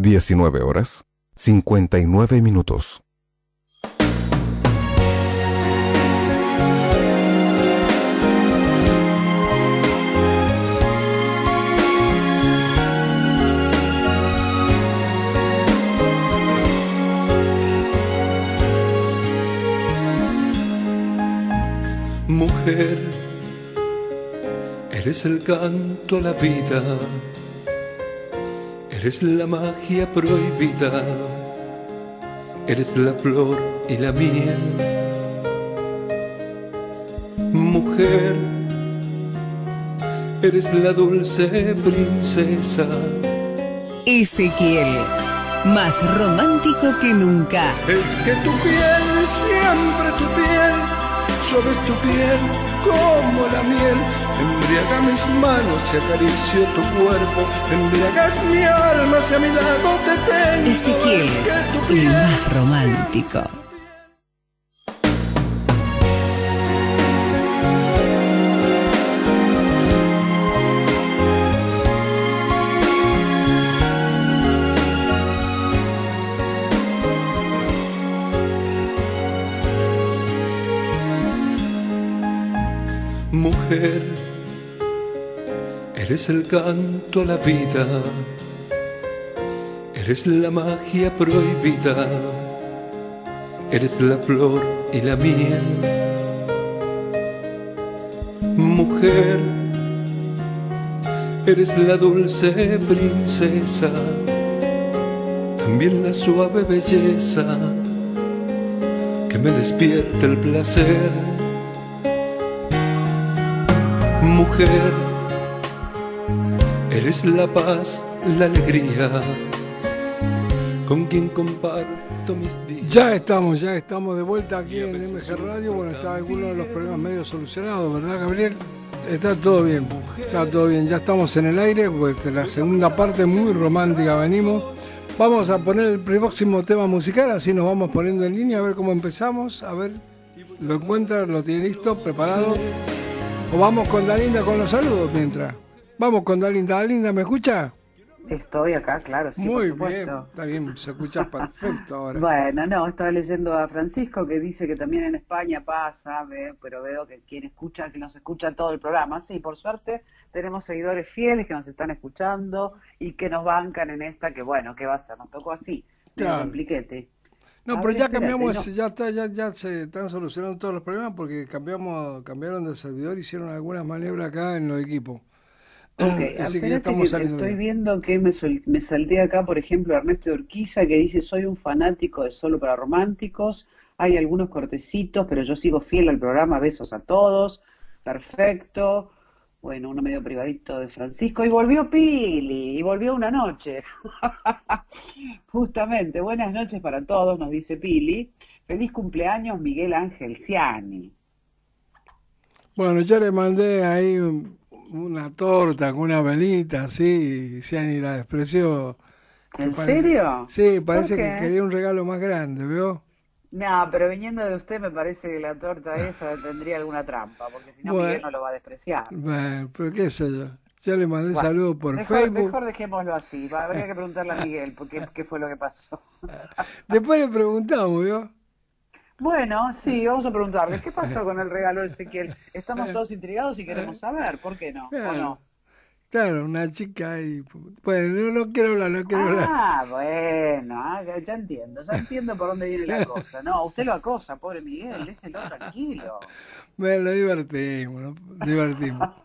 Diecinueve horas, cincuenta y nueve minutos. Mujer, eres el canto a la vida, eres la magia prohibida, eres la flor y la miel. Mujer, eres la dulce princesa. Ezequiel, más romántico que nunca. Es que tu piel, siempre tu piel, suave es tu piel como la miel. Embriaga mis manos y acaricio tu cuerpo. Embriagas mi alma si a mi lado te tengo. Ezequiel, el más romántico. Eres el canto a la vida, eres la magia prohibida, eres la flor y la miel. Mujer, eres la dulce princesa, también la suave belleza que me despierta el placer. Mujer, eres la paz, la alegría, con quien comparto mis días. Ya estamos, ya estamos de vuelta aquí en MG Radio. Bueno, está alguno de los problemas medio solucionados, ¿verdad, Gabriel? Está todo bien, está todo bien. Ya estamos en el aire, pues la segunda parte muy romántica venimos. Vamos a poner el próximo tema musical, así nos vamos poniendo en línea, a ver cómo empezamos. A ver, lo encuentra, lo tiene listo, preparado. O vamos con Dalinda con los saludos mientras. Vamos con Dalinda. Dalinda, ¿me escucha? Estoy acá, claro, sí, Muy por bien, está bien, se escucha perfecto ahora. Bueno, no, estaba leyendo a Francisco que dice que también en España pasa, ve- pero veo que quien escucha, que nos escucha todo el programa. Sí, por suerte tenemos seguidores fieles que nos están escuchando y que nos bancan en esta, que bueno, ¿qué va a ser? Nos tocó así, Claro. No, A pero ver, ya espérate, cambiamos, no. ya está, ya, ya se están solucionando todos los problemas porque cambiamos, cambiaron de servidor, hicieron algunas maniobras acá en los equipos. Ok, Así que ya espérate estamos que saliendo estoy bien. viendo que me, sol- me salté acá, por ejemplo, Ernesto Urquiza, que dice, soy un fanático de Solo para Románticos, hay algunos cortecitos, pero yo sigo fiel al programa, besos a todos, perfecto. Bueno, uno medio privadito de Francisco, y volvió Pili, y volvió una noche. Justamente, buenas noches para todos, nos dice Pili. Feliz cumpleaños, Miguel Ángel Ciani. Bueno, yo le mandé ahí un- una torta con una velita, así, y Ciani la despreció. ¿En parece- serio? Sí, parece ¿Por que quería un regalo más grande, ¿veo? No, pero viniendo de usted me parece que la torta esa tendría alguna trampa, porque si no Bueno. Miguel no lo va a despreciar. Bueno, pero qué sé yo. Yo le mandé Bueno, saludos por mejor, Facebook. mejor dejémoslo así, habría que preguntarle a Miguel por qué, qué fue lo que pasó. Después le preguntamos, ¿vio? Bueno, sí, vamos a preguntarle, ¿qué pasó con el regalo de Ezequiel? Estamos todos intrigados y queremos saber, ¿por qué no? ¿O Claro. no? Claro, una chica ahí. Bueno, no, no quiero hablar, no quiero hablar. Ah, bueno, ah, ya entiendo, ya entiendo por dónde viene la cosa. No, usted lo acosa, pobre Miguel, déjelo tranquilo. Me lo divertimos, divertimos.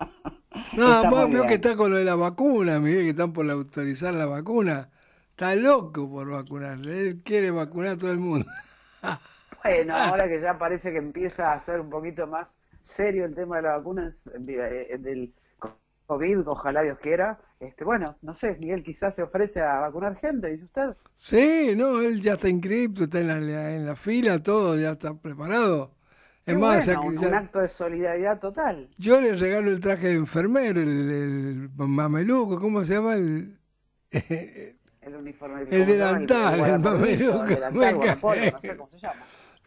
No, vos veo que está con lo de la vacuna, Miguel, que están por autorizar la vacuna. Está loco por vacunar. Él quiere vacunar a todo el mundo. Bueno, ahora que ya parece que empieza a ser un poquito más serio el tema de las vacunas eh, del COVID, ojalá Dios quiera, este, bueno, no sé, Miguel quizás se ofrece a vacunar gente, dice usted. Sí, no, él ya está inscripto, está en la, en la fila, todo, ya está preparado. Es Qué más, bueno, un, ya- un acto de solidaridad total. yo le regalo el traje de enfermero, el, el mameluco, ¿cómo se llama? El, El uniforme. El delantal, el mameluco, el delantal, guardapolvo, no sé cómo se llama.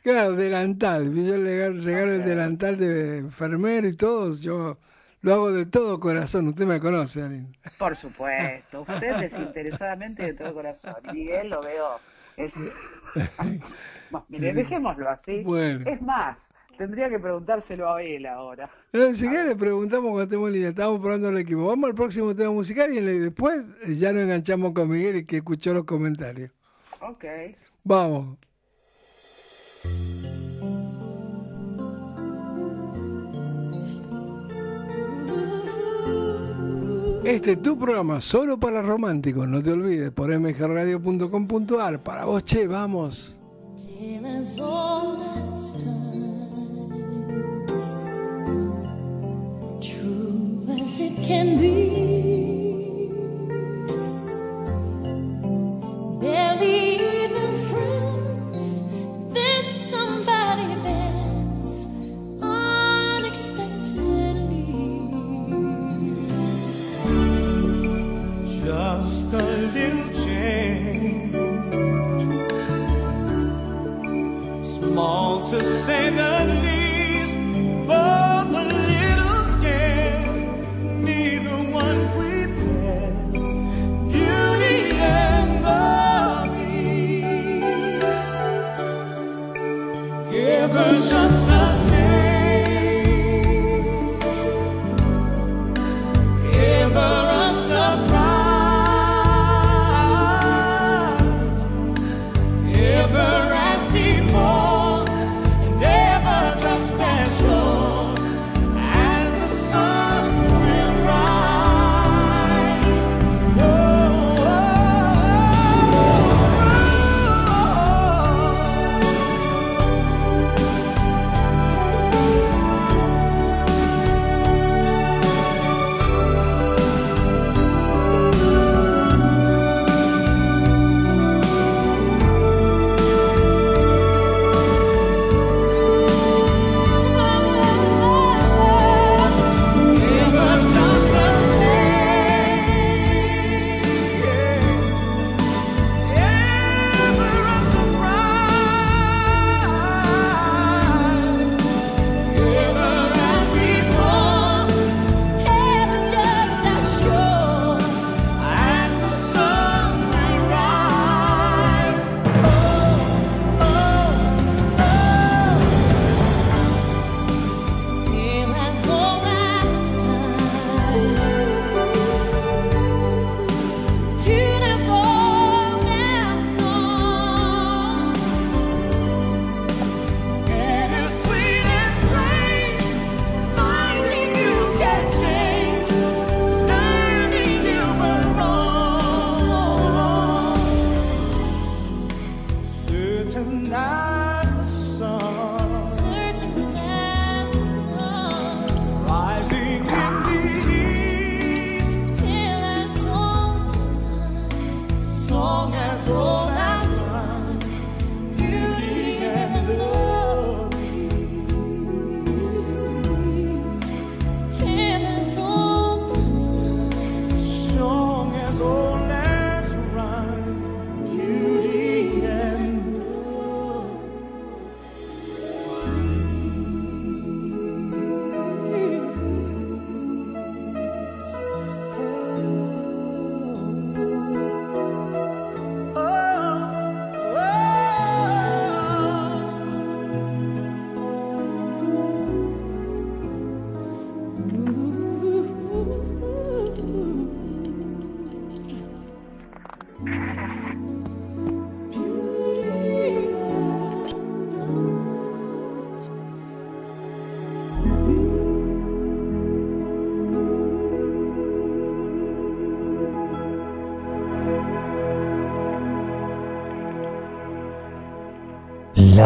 Claro, delantal. Yo le regalo, el delantal de enfermero y todo. Yo lo hago de todo corazón. Usted me conoce, Aline. Por supuesto, usted desinteresadamente de todo corazón. Y Miguel lo veo. es- mire, dejémoslo así. Bueno. Es más, tendría que preguntárselo a él ahora. Eh, Si le preguntamos cuando estemos en línea. Estamos probando el equipo. Vamos al próximo tema musical y después ya nos enganchamos con Miguel y que escuchó los comentarios. Ok. Vamos. Este es tu programa solo para románticos. No te olvides por mgradio.com.ar. Para vos, che, vamos. Small to say the least,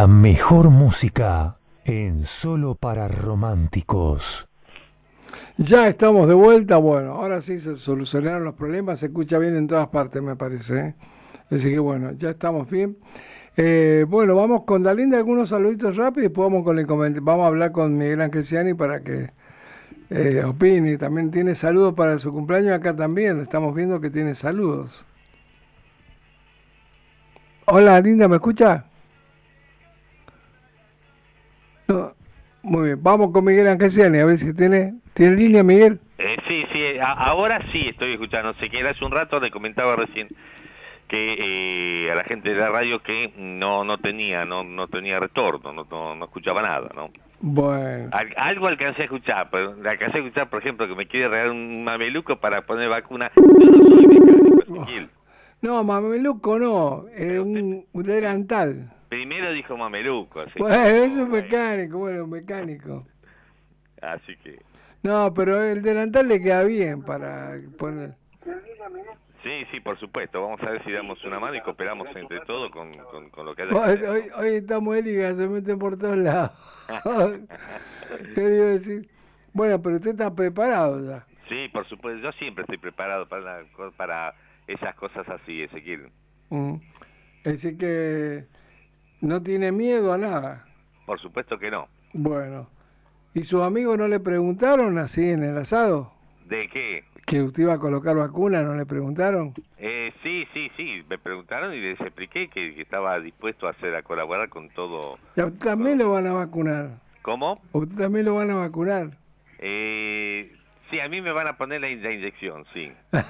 La mejor música en Solo para Románticos. Ya estamos de vuelta. Bueno, ahora sí se solucionaron los problemas. Se escucha bien en todas partes, me parece. ¿eh? Así que bueno, ya estamos bien. Eh, bueno, vamos con Dalinda, algunos saluditos rápidos y vamos, con el vamos a hablar con Miguel Ángel para que eh, opine. También tiene saludos para su cumpleaños acá también. Estamos viendo que tiene saludos. Hola, Linda, ¿me escucha? Muy bien, vamos con Miguel Ángel Ciani, a ver si tiene, ¿tiene línea, Miguel. Eh, sí, sí, a- ahora sí estoy escuchando. Sé que hace un rato le comentaba recién que eh, a la gente de la radio que no no tenía no no tenía retorno, no, no, no escuchaba nada, ¿no? Bueno. Al- algo alcancé a escuchar, pero le alcancé a escuchar, por ejemplo, que me quiere regalar un mameluco para poner vacuna. Yo no mameluco no, es un, un delantal. Primero dijo mameluco, así, Bueno, eso es mecánico, bueno, mecánico. así que... No, pero el delantal le queda bien para poner. Sí, sí, por supuesto. Vamos a ver si damos una mano y cooperamos entre todos con, con, con lo que haya que Hoy, hoy, hoy estamos Eliga, se mete por todos lados. ¿Qué le iba a decir? Bueno, pero usted está preparado ya. Sí, por supuesto. Yo siempre estoy preparado para, la- para esas cosas así, Ezequiel. Mm. Así que no tiene miedo a nada. Por supuesto que no. Bueno, ¿y sus amigos no le preguntaron así en el asado? ¿De qué? ¿Que usted iba a colocar vacuna? ¿No le preguntaron? Eh, sí, sí, sí. Me preguntaron y les expliqué que, que estaba dispuesto a hacer a colaborar con todo. ¿Y a usted también lo van a vacunar? ¿Cómo? ¿A usted también lo van a vacunar? Eh, sí, a mí me van a poner la, in- la inyección, sí.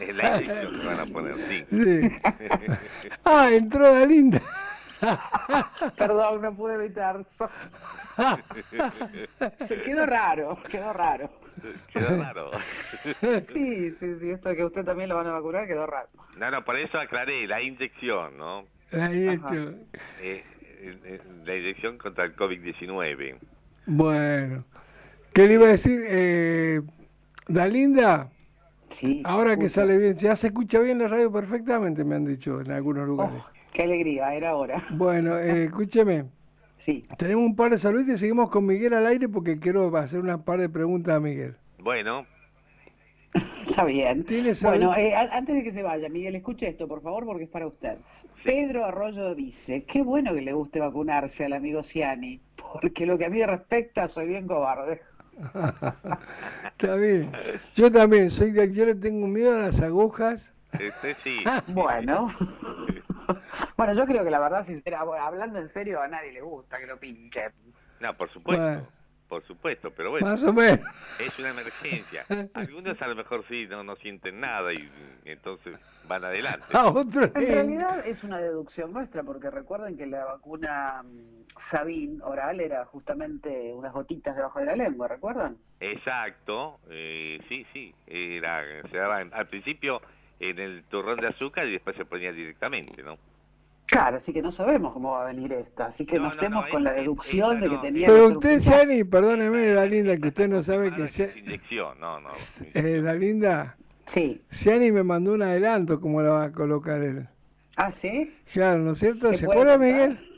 Eh, la inyección me van a poner, sí. Sí. ah, entró Dalinda. Perdón, no pude evitar. quedó raro, quedó raro. Quedó raro. Sí, sí, sí, esto de que usted también lo van a vacunar quedó raro. No, no, por eso aclaré, la inyección, ¿no? La inyección. Eh, eh, la inyección contra el COVID-19. Bueno, ¿qué le iba a decir? Eh, Dalinda, Sí, ahora que sale bien, ya se escucha bien la radio perfectamente, me han dicho en algunos lugares. Qué alegría, era hora. Bueno, eh, escúcheme. Sí. Tenemos un par de saludos y seguimos con Miguel al aire porque quiero hacer una par de preguntas a Miguel. Bueno, Está bien. ¿Tiene Bueno, salud? eh, antes de que se vaya, Miguel, escuche esto, por favor, porque es para usted. Pedro Arroyo dice, qué bueno que le guste vacunarse al amigo Ciani, porque lo que a mí respecta soy bien cobarde. Está bien. Yo también, soy de, yo le tengo miedo a las agujas. este sí. Bueno. Bueno, yo creo que la verdad, sincera, hablando en serio, a nadie le gusta que lo pinchen. No, por supuesto. Bueno. Por supuesto, pero bueno. Más o menos. Es una emergencia. Algunos a lo mejor sí no, no sienten nada y entonces van adelante. A otro En realidad es una deducción nuestra, porque recuerden que la vacuna mm, Sabin oral era justamente unas gotitas debajo de la lengua, ¿recuerdan? Exacto, eh, sí, sí. Era, se daba en- al principio en el turrón de azúcar y después se ponía directamente, ¿no? Claro, así que no sabemos cómo va a venir esta, así que No, no, no, estemos no, con la deducción esta de que no. tenía Pero que usted. Gianni, perdóneme, Dalinda, que usted no sabe que... Inyección, no, no. Eh, Dalinda, Sí. Ciani me mandó un adelanto cómo lo va a colocar él. ¿Ah, sí? Claro, ¿no es cierto? ¿Se ¿Se puede acuerda? Miguel?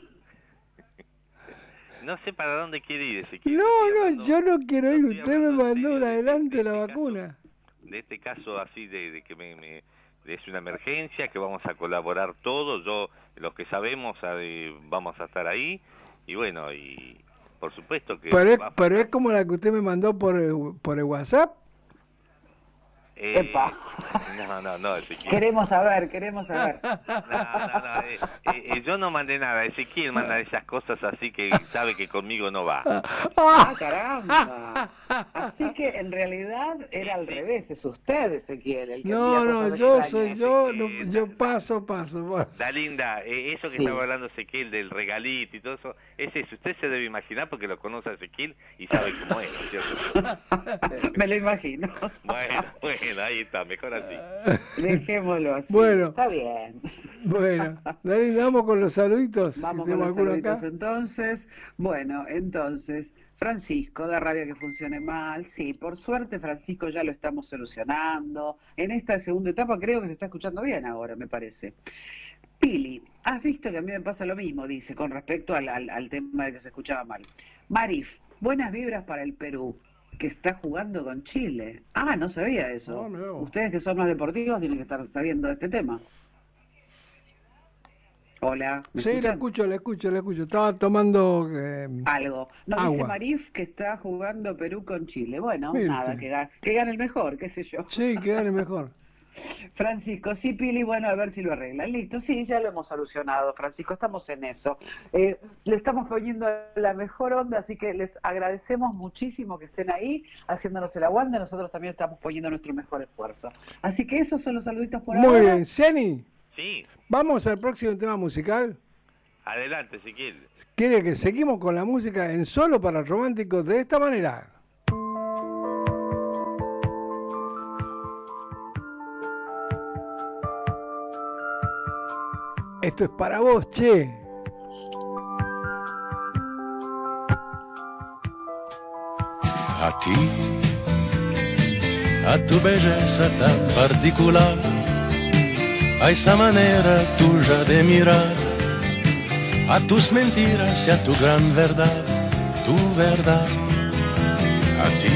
No sé para dónde quiere ir Ezequiel. No, no, yo no quiero ir. Usted me mandó un de- adelanto de la este vacuna. de este caso así de, de que me, me- es una emergencia, que vamos a colaborar todos, yo, los que sabemos, eh, vamos a estar ahí, y bueno, y por supuesto que... Pero es, pero es como la que usted me mandó por, el- por el WhatsApp. Eh, Epa. No, no, no, Ezequiel. Queremos saber, queremos saber. No, no, no, eh, eh, eh, yo no mandé nada, Ezequiel manda esas cosas así que sabe que conmigo no va. ¡Ah, caramba! Así que en realidad era al revés, es usted, Ezequiel, el que No, no, yo soy yo, no, yo paso, paso, paso. Da linda, eh, eso que Sí. estaba hablando Ezequiel del regalito y todo eso, es eso, usted se debe imaginar porque lo conoce a Ezequiel y sabe cómo es, ¿no es ¿cierto? Me lo imagino. Bueno, bueno, ahí está, mejor así. Dejémoslo así. Bueno. Está bien. Bueno, Dalinda, vamos con los saluditos. Vamos Si con los acá. saluditos entonces. Bueno, entonces, Francisco, da rabia que funcione mal. Sí, por suerte, Francisco, ya lo estamos solucionando. En esta segunda etapa creo que se está escuchando bien ahora, me parece. Pili, has visto que a mí me pasa lo mismo, dice, con respecto al, al- al tema de que se escuchaba mal. Marif, buenas vibras para el Perú, que está jugando con Chile. Ah, no sabía eso. Ustedes que son más deportivos tienen que estar sabiendo de este tema. Hola. ¿me Sí, la escucho, la escucho, la escucho. Estaba tomando eh, Algo. No, dice. Marif que está jugando Perú con Chile. Bueno, nada, que, ga- que gane el mejor, qué sé yo. Sí, que gane mejor. Francisco, sí, Pili, bueno, a ver si lo arreglan. Listo, sí, ya lo hemos solucionado, Francisco, estamos en eso. Eh, le estamos poniendo la mejor onda, así que les agradecemos muchísimo que estén ahí, haciéndonos el aguante, nosotros también estamos poniendo nuestro mejor esfuerzo. Así que esos son los saluditos por Muy ahora. bien, Jenny, Sí, vamos al próximo tema musical. adelante, Ezequiel. Quiere que seguimos con la música en solo para románticos de esta manera. Esto es para vos, che. A ti, a tu belleza tan particular, a esa manera tuya de mirar, a tus mentiras y a tu gran verdad, tu verdad. A ti,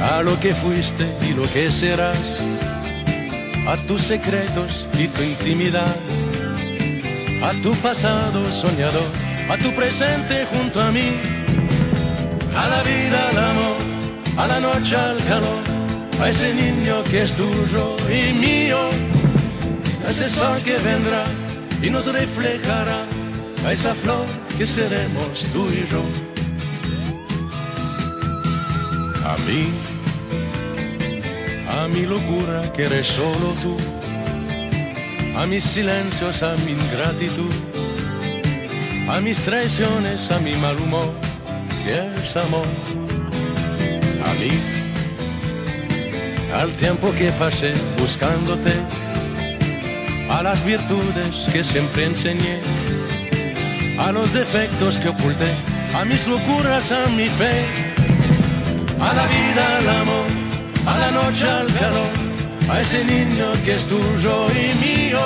a lo que fuiste y lo que serás, a tus secretos y tu intimidad, a tu pasado soñador, a tu presente junto a mí a la vida, al amor, a la noche, al calor, a ese niño que es tuyo y mío, a ese sol que vendrá y nos reflejará, a esa flor que seremos tú y yo. A mí, mi locura que eres solo tú, a mis silencios, a mi ingratitud, a mis traiciones, a mi mal humor que es amor. A mí, al tiempo que pasé buscándote, a las virtudes que siempre enseñé, a los defectos que oculté, a mis locuras, a mi fe, a la vida, al amor, a la noche, al calor, a ese niño que es tuyo y mío,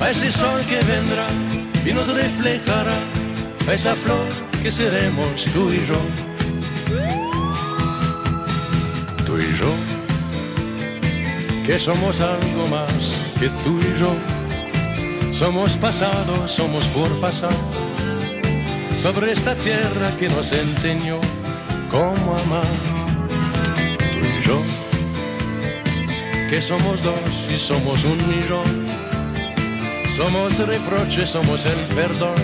a ese sol que vendrá y nos reflejará, a esa flor que seremos tú y yo. Tú y yo, que somos algo más que tú y yo. Somos pasado, somos por pasar, sobre esta tierra que nos enseñó cómo amar. Yo, que somos dos y somos un millón. Somos reproche, somos el perdón.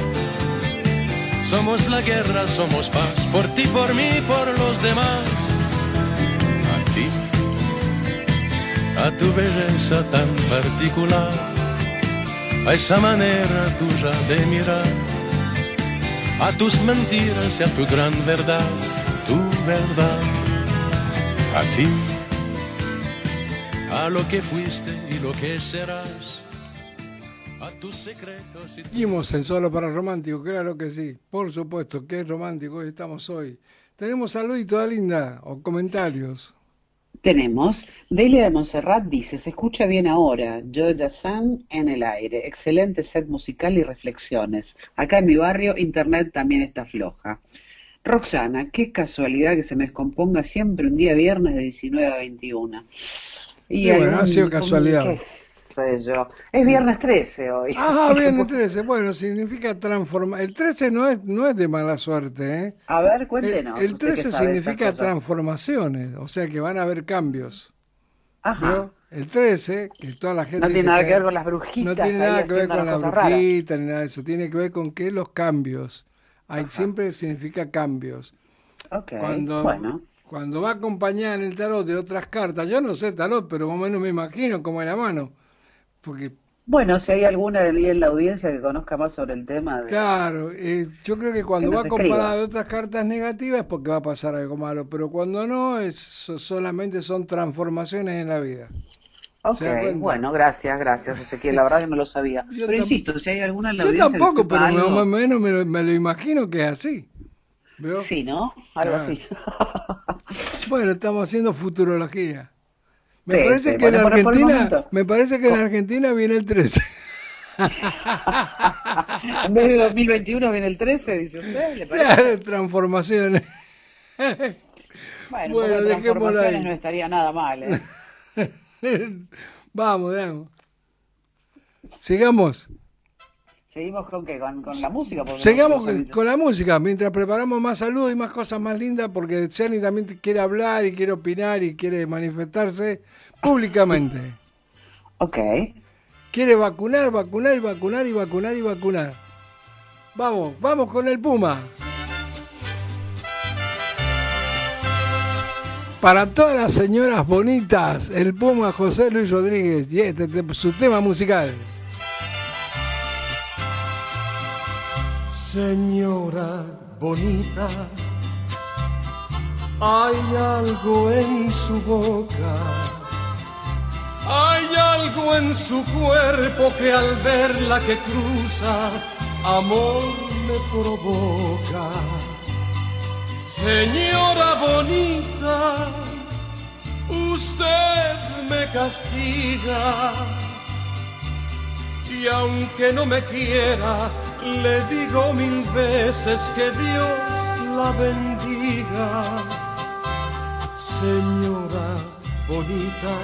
Somos la guerra, somos paz, por ti, por mí, por los demás. A ti, a tu belleza tan particular, a esa manera tuya de mirar, a tus mentiras y a tu gran verdad, tu verdad. A ti, a lo que fuiste y lo que serás, a tus secretos y Seguimos en Solo para Romántico, claro que sí. Por supuesto que es romántico, hoy estamos hoy. Tenemos saludito toda linda o comentarios. Tenemos, Delia de Montserrat dice, se escucha bien ahora, Joe Dassin en el aire, excelente set musical y reflexiones. Acá en mi barrio, internet también está floja. Roxana, qué casualidad que se me descomponga siempre un día viernes de 19 a 21. Y bueno, algún- ha sido casualidad. ¿Qué sé yo? Es viernes 13 hoy. Ah, bien, el 13. Bueno, significa transformar. El 13 no es, no es de mala suerte, ¿eh? A ver, cuéntenos. El, el usted que 13 sabe esas significa transformaciones, o sea que van a haber cambios. Ajá. El 13, que toda la gente. No tiene nada que ver con las brujitas No tiene nada que ver con las brujitas ni nada de eso. Tiene que ver con que los cambios. Hay, siempre significa cambios. Ok, Cuando, bueno. cuando va acompañada en el tarot de otras cartas, yo no sé tarot, pero más o menos me imagino como en la mano. Porque Bueno, si hay alguna en la audiencia que conozca más sobre el tema. De... Claro, eh, yo creo que cuando Que va comparada de otras cartas negativas es porque va a pasar algo malo, pero cuando no, es so- solamente son transformaciones en la vida. Ok, bueno, gracias, gracias, Ezequiel. La verdad que no lo sabía. Yo pero insisto, si hay alguna en la Yo tampoco, pero me- algo- más o menos me, lo- me lo imagino que es así. ¿Veo? Sí, ¿no? Algo Claro. así. Bueno, estamos haciendo futurología. Me Sí, parece sí, que en Argentina, me parece que en Argentina viene el 13. En vez de 2021 viene el 13, dice usted. ¿Le parece? Claro, transformaciones. Bueno, Bueno, de transformaciones no estaría nada mal. ¿eh? vamos, vamos. Sigamos. ¿Seguimos con qué? ¿Con, con la música? Nosotros con, con la música, mientras preparamos más saludos y más cosas más lindas, porque Ceni también quiere hablar y quiere opinar y quiere manifestarse públicamente. Ok. Quiere vacunar, vacunar y vacunar y vacunar y vacunar. Vamos, vamos con el Puma. Para todas las señoras bonitas, el Puma José Luis Rodríguez y este, te- su tema musical. Señora bonita, hay algo en su boca, hay algo en su cuerpo que al verla que cruza, amor me provoca. Señora bonita, usted me castiga. Y aunque no me quiera, le digo mil veces que Dios la bendiga. Señora bonita,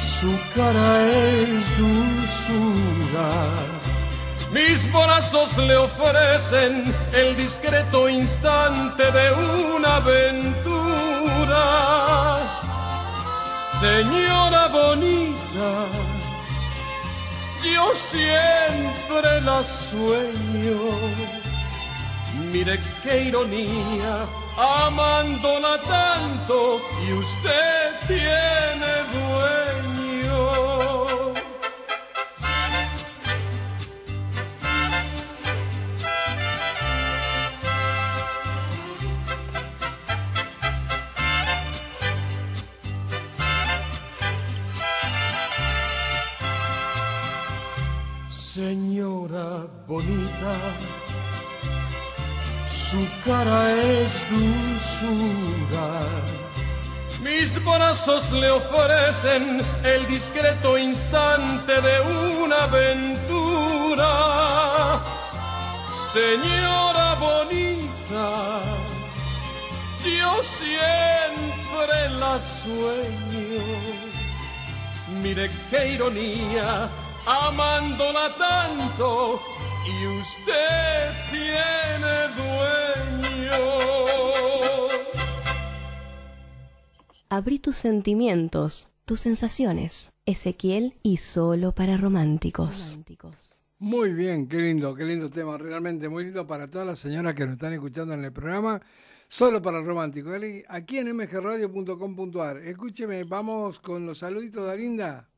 su cara es dulzura. Mis brazos le ofrecen el discreto instante de una aventura. Señora bonita, yo siempre la sueño. Mire qué ironía, amándola tanto y usted tiene dueño. Señora bonita, su cara es dulzura. Mis brazos le ofrecen el discreto instante de una aventura. Señora bonita, yo siempre la sueño. Mire qué ironía, amándola tanto y usted tiene dueño. Abrí tus sentimientos, tus sensaciones. Ezequiel y solo para románticos. Muy bien, qué lindo, qué lindo tema, realmente muy lindo para todas las señoras que nos están escuchando en el programa, solo para románticos. Aquí en mgradio.com.ar. Escúcheme, vamos con los saluditos de Alinda.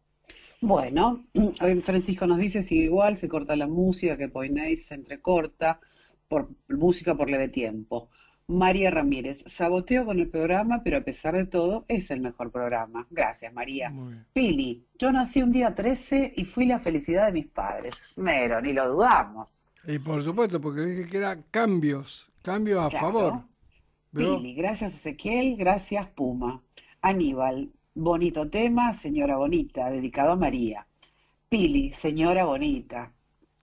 Bueno, hoy Francisco nos dice si igual se corta la música, que Poinéis se entrecorta por música por leve tiempo. María Ramírez, saboteo con el programa, pero a pesar de todo es el mejor programa. Gracias, María. Pili, yo nací un día 13 y fui la felicidad de mis padres. Mero, ni lo dudamos. Y por supuesto, porque dije que era cambios, cambios a Claro. favor. ¿Veo? Pili, gracias Ezequiel, gracias Puma. Aníbal, bonito tema, señora bonita, dedicado a María. Pili, señora bonita.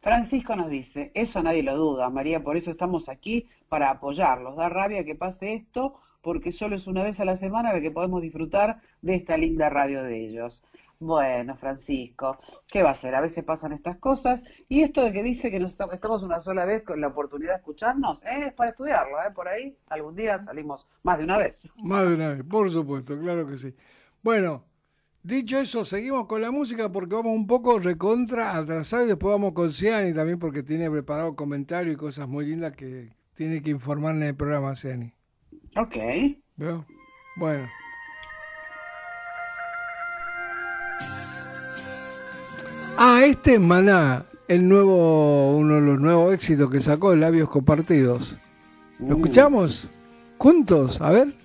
Francisco nos dice, eso nadie lo duda, María, por eso estamos aquí para apoyarlos. Da rabia que pase esto porque solo es una vez a la semana la que podemos disfrutar de esta linda radio de ellos. Bueno, Francisco, ¿qué va a ser? A veces pasan estas cosas y esto de que dice que nos esta- estamos una sola vez con la oportunidad de escucharnos, eh, es para estudiarlo, ¿eh? Por ahí algún día salimos más de una vez. Más de una vez, por supuesto, claro que sí. Bueno, dicho eso, seguimos con la música porque vamos un poco recontra atrasado y después vamos con Ciani también porque tiene preparado comentarios y cosas muy lindas que tiene que informar en el programa Ciani. Ok. ¿Veo? Bueno. Ah, este es Maná, el nuevo, uno de los nuevos éxitos que sacó, Labios Compartidos. ¿Lo Uh. escuchamos? Juntos, a ver.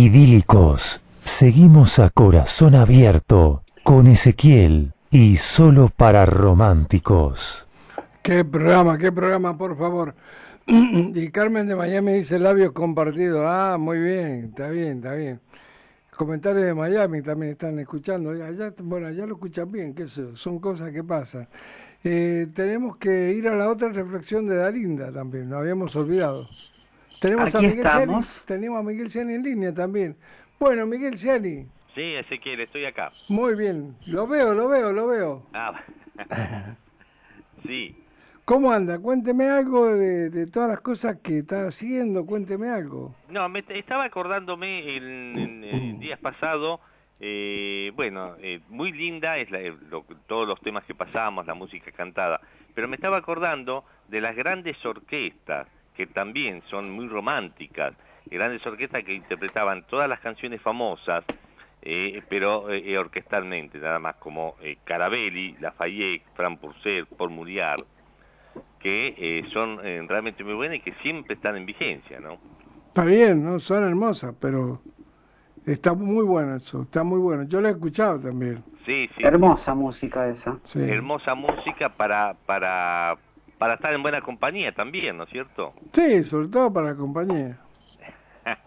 Idílicos, seguimos a corazón abierto con Ezequiel y solo para románticos. Qué programa, qué programa, por favor. Y Carmen de Miami dice labios compartidos. Ah, muy bien, está bien, está bien. Comentarios de Miami también están escuchando. Y Allá, bueno, allá lo escuchan bien, yo, son cosas que pasan. Eh, tenemos que ir a la otra reflexión de Dalinda también, nos habíamos olvidado. Tenemos a Aquí Miguel Ciani, estamos. tenemos a Miguel Ciani en línea también. Bueno, Miguel Ciani, Sí, Ezequiel, estoy acá. muy bien, lo veo, lo veo, lo veo. Ah, sí. ¿Cómo anda? Cuénteme algo de, de todas las cosas que está haciendo, cuénteme algo. No, me estaba acordándome el, en- en días pasados Eh, bueno, eh, muy linda es la- eh, lo- todos los temas que pasamos, la música cantada, pero me estaba acordando de las grandes orquestas, que también son muy románticas, grandes orquestas que interpretaban todas las canciones famosas, eh, pero eh, orquestalmente, nada más como eh, Carabelli, Lafayette, Fran Purcell, Paul Muriar, que eh, son eh, realmente muy buenas y que siempre están en vigencia, ¿no? Está bien, ¿no? Son hermosas, pero está muy bueno eso, está muy bueno. Yo lo he escuchado también. Sí, sí. Hermosa música esa. Sí. Hermosa música para, para, para estar en buena compañía también, ¿no es cierto? Sí, sobre todo para la compañía.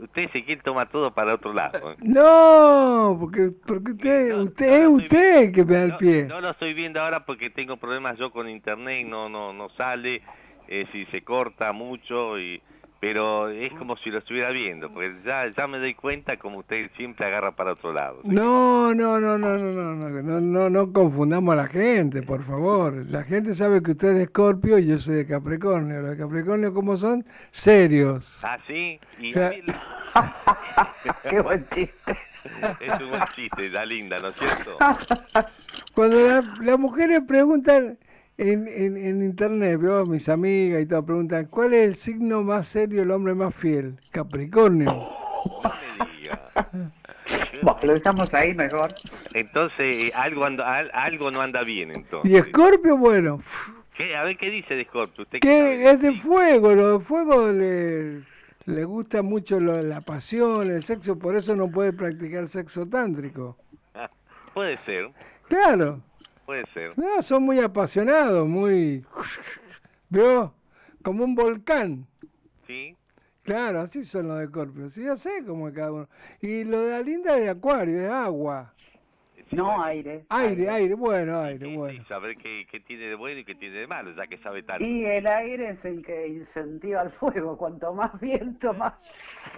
Usted se quiere toma todo para otro lado. ¿eh? No, porque, porque usted, usted es usted que me da el pie. No lo estoy viendo ahora porque tengo problemas yo con internet, no no no sale, eh, si se corta mucho y pero es como si lo estuviera viendo, porque ya ya me doy cuenta como usted siempre agarra para otro lado. No, no, no, no, no, no, no, no, no, no confundamos a la gente, por favor. La gente sabe que usted es Escorpio y yo soy de Capricornio. Los de Capricornio, como son? Serios. Ah, sí, y. Qué buen chiste. es un buen chiste, la linda, ¿no es cierto? Cuando la- las mujeres preguntan en, en, en internet, veo mis amigas y todo, preguntan, ¿cuál es el signo más serio, el hombre más fiel? Capricornio. Bueno, lo dejamos ahí mejor. Entonces, algo anda, al- algo no anda bien entonces. Y Escorpio, bueno, ¿Qué? A ver qué dice de Scorpio. ¿Usted qué sabe? que es de fuego, lo de fuego le, le gusta mucho lo- la pasión, el sexo, por eso no puede practicar sexo tántrico. Ah, puede ser, Claro, puede ser. no, son muy apasionados, muy... ¿Veo? Como un volcán. Sí. Claro, así son los de Escorpio. Sí, yo sé cómo es cada uno. Y lo de la linda es de Acuario, es agua. No, aire. Aire, aire, bueno, aire, Y bueno. saber qué, qué tiene de bueno y qué tiene de malo, ya que sabe tanto. Y el aire es el que incentiva el fuego. Cuanto más viento, más.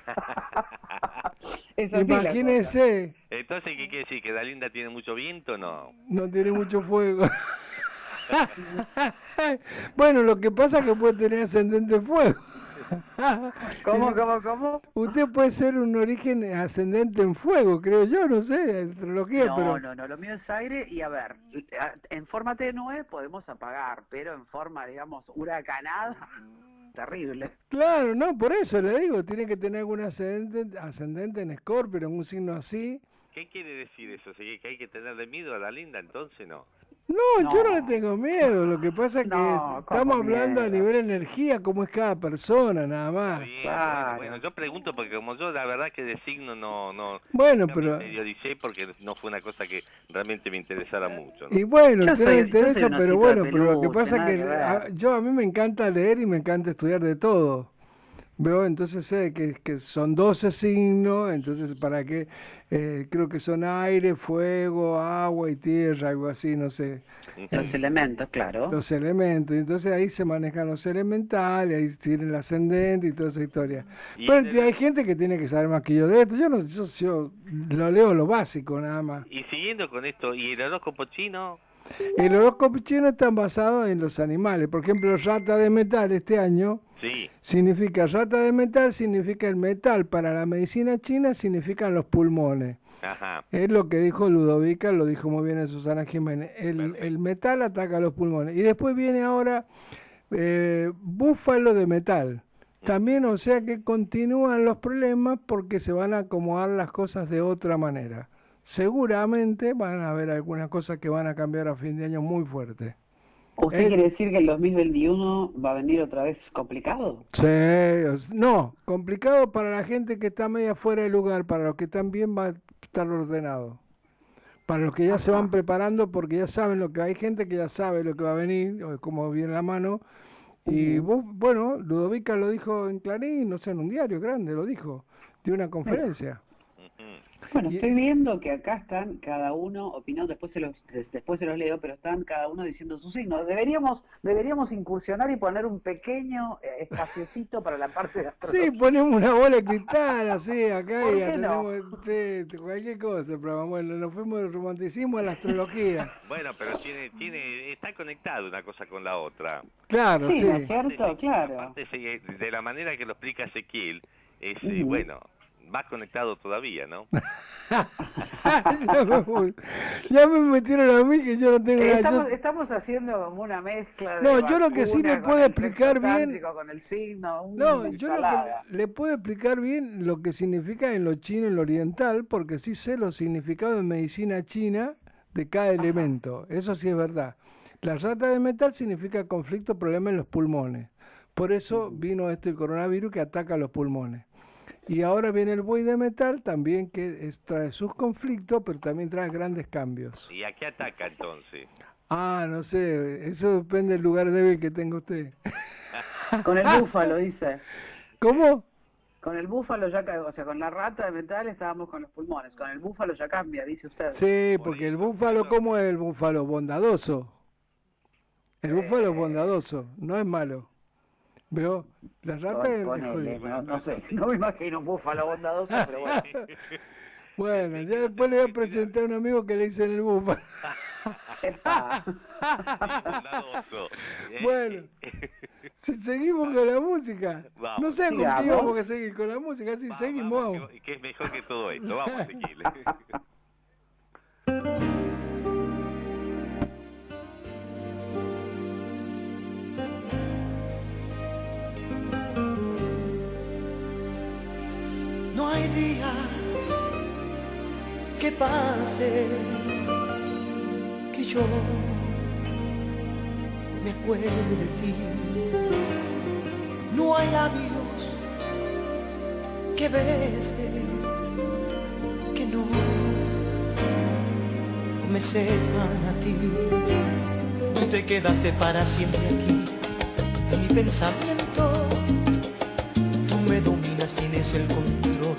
Imagínese, Entonces, ¿qué quiere decir? ¿Que Dalinda tiene mucho viento? No. no tiene mucho fuego. bueno, lo que pasa es que puede tener ascendente fuego. ¿Cómo, cómo, cómo? Usted puede ser un origen ascendente en fuego, creo yo, no sé, astrología, No, pero... no, no, lo mío es aire y a ver, en forma tenue podemos apagar, pero en forma, digamos, huracanada, terrible. Claro, no, por eso le digo, tiene que tener algún ascendente, ascendente en Escorpio, en un signo así. ¿Qué quiere decir eso? ¿Que hay que tenerle miedo a Dalinda? Entonces no. No, yo no le tengo miedo, lo que pasa es que No, estamos ¿cómo hablando a nivel energía, cómo es cada persona, nada más. Bien, bueno, bueno, yo pregunto porque como yo la verdad que de signo no no, Bueno, no pero- me porque no fue una cosa que realmente me interesara mucho. ¿no? Y bueno, Yo soy- soy interesa, pero bueno, pero lo que pasa es que que ver. a- yo a mí me encanta leer y me encanta estudiar de todo. Veo, entonces sé que, que son 12 signos, entonces para qué, eh, creo que son aire, fuego, agua y tierra, algo así, no sé. Los elementos, claro. Los elementos, y entonces ahí se manejan los elementales, ahí tienen el ascendente y toda esa historia. Pero el- hay gente que tiene que saber más que yo de esto, yo no, yo, yo lo leo lo básico nada más. Y siguiendo con esto, ¿y el horóscopo chino? El horóscopo chino está basado en los animales. Por ejemplo, rata de metal este año Sí. significa rata de metal, significa el metal. Para la medicina china significan los pulmones. Ajá. Es lo que dijo Ludovica, lo dijo muy bien Susana Jiménez. El, el metal ataca los pulmones. Y después viene ahora eh, búfalo de metal. También, o sea que continúan los problemas porque se van a acomodar las cosas de otra manera. Seguramente van a haber algunas cosas que van a cambiar a fin de año muy fuerte. ¿Usted Eh, quiere decir que el 2021 va a venir otra vez complicado? Sí, no, complicado para la gente que está media fuera de lugar, para los que están bien va a estar ordenado. Para los que ya se van preparando porque ya saben lo que hay gente que ya sabe lo que va a venir, cómo viene la mano. Y vos, bueno, Ludovica lo dijo en Clarín, no sé, en un diario grande, lo dijo, de una conferencia. Bueno, estoy viendo que acá están cada uno opinando, después se los des- después se los leo, pero están cada uno diciendo su signo. Deberíamos deberíamos incursionar y poner un pequeño eh, espaciocito para la parte de astrología. Sí, ponemos una bola de cristal así acá ¿Por y qué no? atendemos sí, cualquier cosa, pero bueno, nos fuimos del romanticismo a la astrología. Bueno, pero tiene, tiene, está conectado una cosa con la otra. Claro, Sí, sí. ¿no es cierto? Claro. Aparte, de la manera que lo explica Ezequiel, es, eh, bueno, más conectado todavía, ¿no? ya, me, ya me metieron a mí que yo no tengo. Estamos, Yo- estamos haciendo como una mezcla de No, yo lo que sí le puedo explicar bien- Con el signo, No, yo lo ensalada. que le puedo explicar bien lo que significa en lo chino y en lo oriental, porque sí sé los significados en medicina china de cada elemento. Eso sí es verdad. La rata de metal significa conflicto, problema en los pulmones. Por eso vino este coronavirus que ataca los pulmones. Y ahora viene el buey de metal también que es- trae sus conflictos, pero también trae grandes cambios. ¿Y a qué ataca entonces? Ah, no sé, eso depende del lugar débil que tenga usted. Con el búfalo, dice. ¿Cómo? Con el búfalo ya o sea, con la rata de metal estábamos con los pulmones. Con el búfalo ya cambia, dice usted. Sí, porque el búfalo, ¿cómo es el búfalo? Bondadoso. El búfalo es bondadoso, no es malo. ¿Veo? La rata no, no sé, no me imagino un búfalo bondadoso, pero bueno. Bueno, ya después le voy a presentar a un amigo que le dicen el búfalo. Bondadoso. Bueno, si seguimos con la música. Vamos. No sé con qué Sigamos. íbamos a seguir con la música, si seguimos. vamos. que- que es mejor que todo esto. Vamos, Ezequiel. Que pase que yo me acuerde de ti. No hay labios que bese que no, no me sepan a ti. Tú te quedaste para siempre aquí en mi pensamiento. Tú me dominas, tienes el control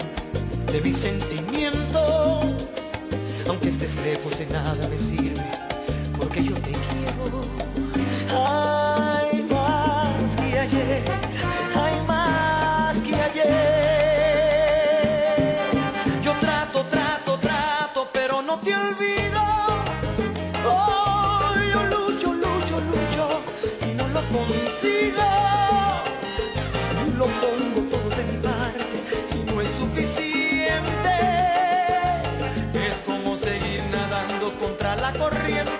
de mis sentimientos. Aunque estés lejos de nada me sirve, contra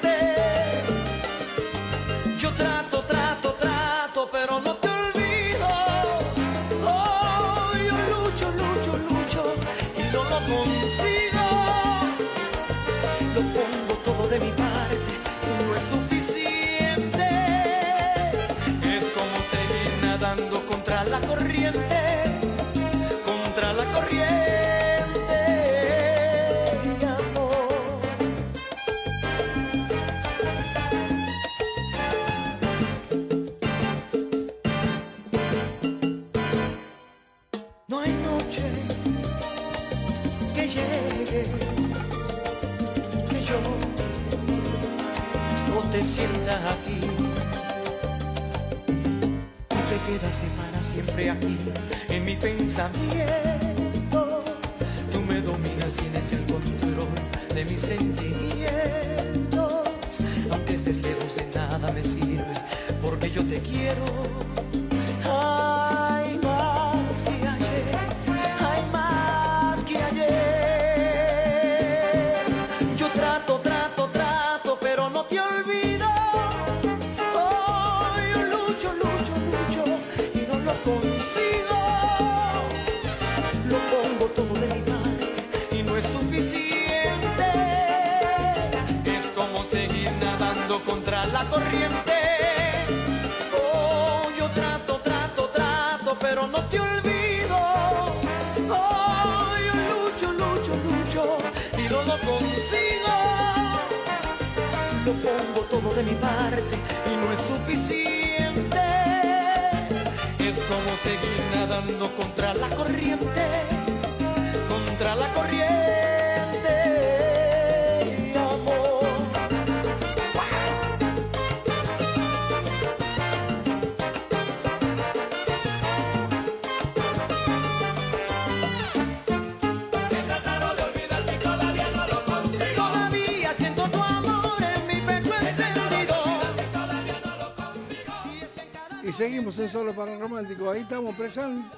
seguimos en Solo para Romántico. Ahí estamos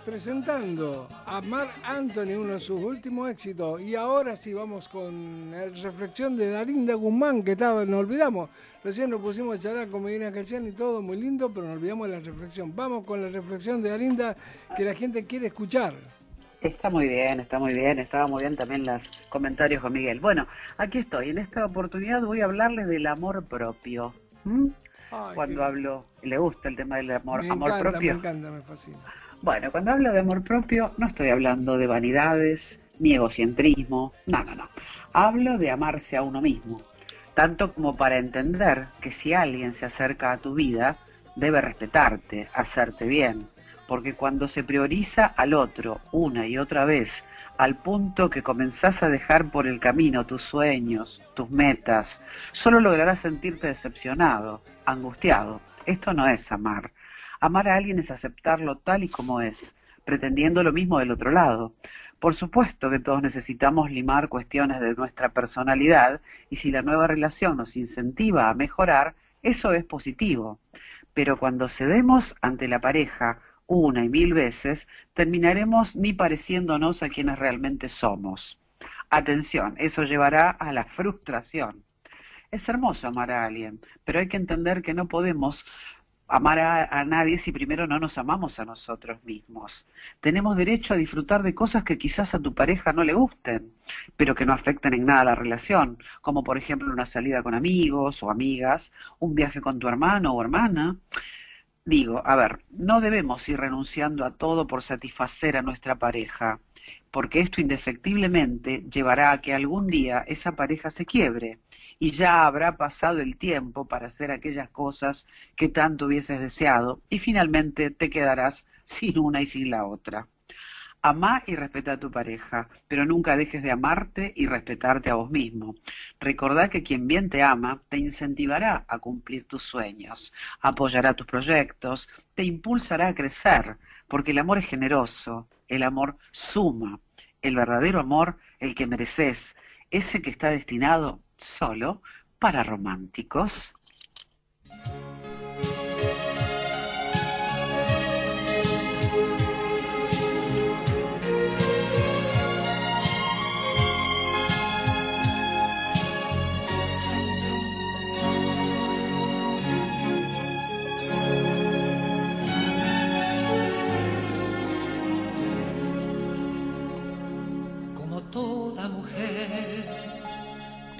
presentando a Mark Anthony, uno de sus últimos éxitos. Y ahora sí vamos con la reflexión de Darinda Guzmán, que estaba, nos olvidamos. Recién nos pusimos a charlar con Medina Calcián y todo muy lindo, pero nos olvidamos de la reflexión. Vamos con la reflexión de Darinda que la gente quiere escuchar. Está muy bien, está muy bien, estaba muy bien también los comentarios con Miguel. Bueno, aquí estoy, en esta oportunidad voy a hablarles del amor propio. ¿Mm? Ay, Cuando hablo, le gusta el tema del amor, me amor encanta, propio. me encanta, me fascina. Bueno, cuando hablo de amor propio, no estoy hablando de vanidades, ni egocentrismo, no, no, no. Hablo de amarse a uno mismo, tanto como para entender que si alguien se acerca a tu vida, debe respetarte, hacerte bien, porque cuando se prioriza al otro una y otra vez, al punto que comenzás a dejar por el camino tus sueños, tus metas, solo lograrás sentirte decepcionado, angustiado. Esto no es amar. Amar a alguien es aceptarlo tal y como es, pretendiendo lo mismo del otro lado. Por supuesto que todos necesitamos limar cuestiones de nuestra personalidad y si la nueva relación nos incentiva a mejorar, eso es positivo. Pero cuando cedemos ante la pareja una y mil veces, terminaremos ni pareciéndonos a quienes realmente somos. Atención, eso llevará a la frustración. Es hermoso amar a alguien, pero hay que entender que no podemos amar a, a nadie si primero no nos amamos a nosotros mismos. Tenemos derecho a disfrutar de cosas que quizás a tu pareja no le gusten, pero que no afecten en nada la relación, como por ejemplo una salida con amigos o amigas, un viaje con tu hermano o hermana. Digo, a ver, no debemos ir renunciando a todo por satisfacer a nuestra pareja, porque esto indefectiblemente llevará a que algún día esa pareja se quiebre y ya habrá pasado el tiempo para hacer aquellas cosas que tanto hubieses deseado y finalmente te quedarás sin una y sin la otra. Amá y respeta a tu pareja, pero nunca dejes de amarte y respetarte a vos mismo. Recordá que quien bien te ama te incentivará a cumplir tus sueños, apoyará tus proyectos, te impulsará a crecer, porque el amor es generoso, el amor suma, el verdadero amor, el que mereces, ese que está destinado solo para románticos.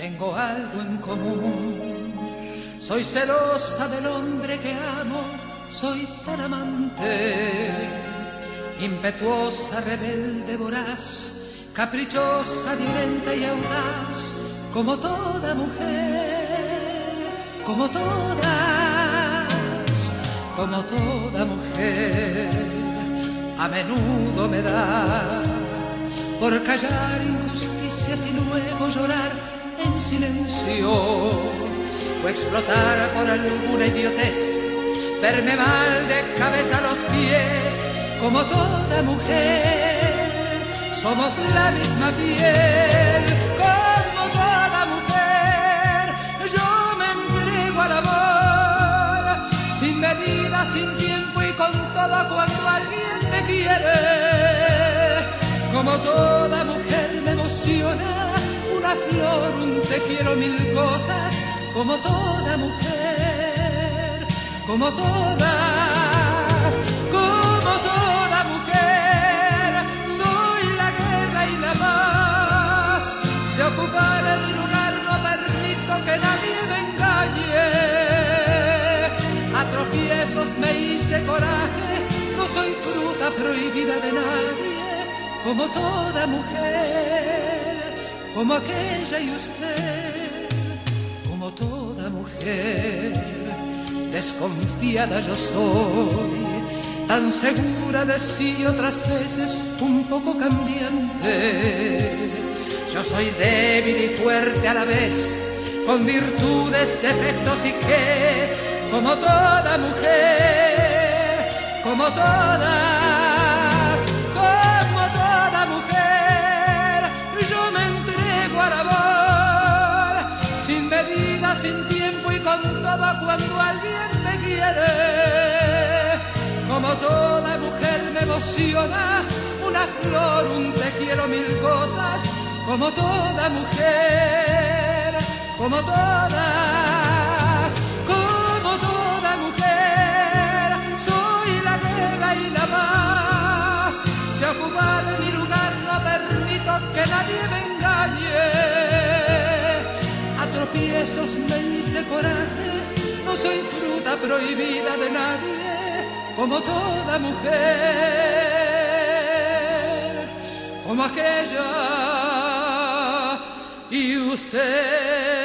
Tengo algo en común. Soy celosa del hombre que amo, soy tan amante. Impetuosa, rebelde, voraz, caprichosa, violenta y audaz, como toda mujer, como todas, como toda mujer, a menudo me da por callar injusticias y luego llorar en silencio o explotar por alguna idiotez, verme mal de cabeza a los pies, como toda mujer, somos la misma piel, como toda mujer, yo me entrego al amor, sin medida, sin tiempo y con todo cuando alguien me quiere. Como toda mujer una flor, un te quiero, mil cosas. Como toda mujer, como todas, como toda mujer, soy la guerra y la paz. Se ocupará mi lugar, no permito que nadie me engañe. A tropiezos me hice coraje, no soy fruta prohibida de nadie como toda mujer, como aquella y usted, como toda mujer, desconfiada yo soy, tan segura de sí otras veces un poco cambiante. Yo soy débil y fuerte a la vez, con virtudes, defectos y que, como toda mujer, como todas Como toda mujer me emociona una flor, un te quiero mil cosas. Como toda mujer, como todas, como toda mujer, soy la guerra y la paz. Si ocupar mi lugar no permito que nadie me engañe. A tropiezos me hice coraje, soy fruta prohibida de nadie, como toda mujer, como aquella y usted.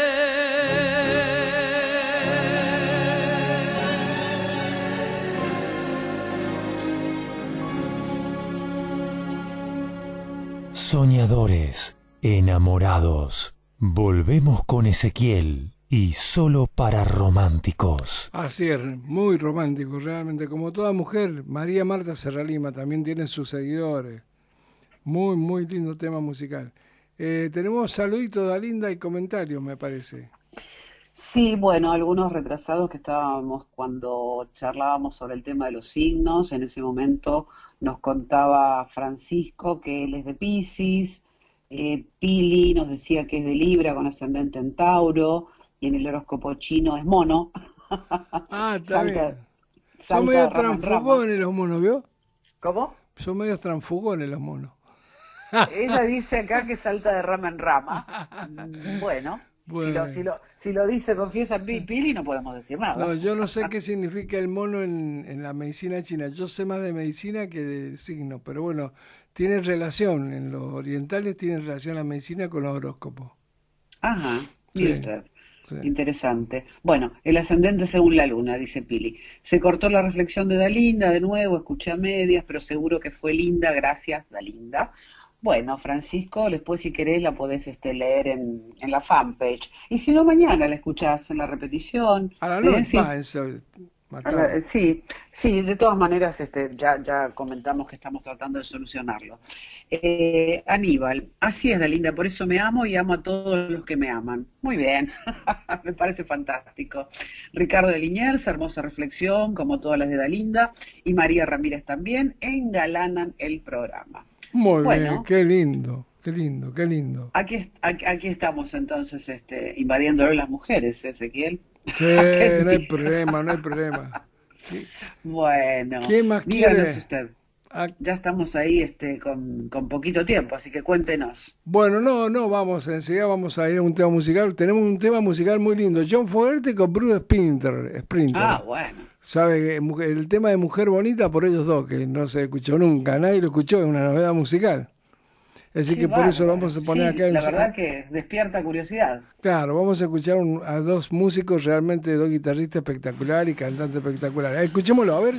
Soñadores, enamorados. Volvemos con Ezequiel y solo para románticos. Así es, muy romántico, realmente. Como toda mujer, María Marta Serralima también tiene sus seguidores. Muy, muy lindo tema musical. Eh, tenemos saluditos de Alinda y comentarios, me parece. Sí, bueno, algunos retrasados que estábamos cuando charlábamos sobre el tema de los signos. En ese momento nos contaba Francisco que él es de Piscis, eh, Pili nos decía que es de Libra con ascendente en Tauro y en el horóscopo chino es mono. Ah, está Salta- bien. Son medio transfugones los monos, ¿vio? ¿Cómo? Son medio transfugones los monos. Ella dice acá que salta de rama en rama. Bueno, Si, lo, si, lo, si lo dice, confiesa Pi- Pili, no podemos decir nada. No, yo no sé qué significa el mono en, en la medicina china. Yo sé más de medicina que de signos, pero bueno, tiene relación. En los orientales tiene relación la medicina con los horóscopos. Ajá, mire Sí, usted. Sí. Interesante. Bueno, el ascendente según la luna, dice Pili. Se cortó la reflexión de Dalinda de nuevo, escuché a medias, pero seguro que fue linda, gracias, Dalinda. Bueno, Francisco, después si querés la podés este, leer en, en la fanpage. Y si no, mañana la escuchás en la repetición. A la ¿eh? Noche, Sí. Sí, de todas maneras este, ya, ya comentamos que estamos tratando de solucionarlo. Eh, Aníbal, así es, Dalinda, por eso me amo y amo a todos los que me aman. Muy bien, me parece fantástico. Ricardo de Liniers, hermosa reflexión, como todas las de Dalinda, y María Ramírez también, engalanan el programa. Muy Bueno. bien, qué lindo, qué lindo, qué lindo. Aquí, aquí, aquí estamos entonces este, invadiéndolo las mujeres, Ezequiel. Sí, no hay problema, no hay problema. Bueno, ¿Quién más quiere? usted. Ah, Ya estamos ahí este, con, con poquito tiempo, así que cuéntenos. Bueno, no, no, vamos, enseguida vamos a ir a un tema musical. Tenemos un tema musical muy lindo. John Fogerty con Bruce Sprinter. Sprinter. Ah, bueno. ¿Sabe? El tema de Mujer Bonita por ellos dos, que no se escuchó nunca, nadie lo escuchó, es una novedad musical. Así Qué que por eso lo vamos a poner Sí, acá en La verdad que despierta curiosidad. Claro, vamos a escuchar un- a dos músicos realmente, dos guitarristas espectaculares y cantantes espectaculares. Escuchémoslo, a ver.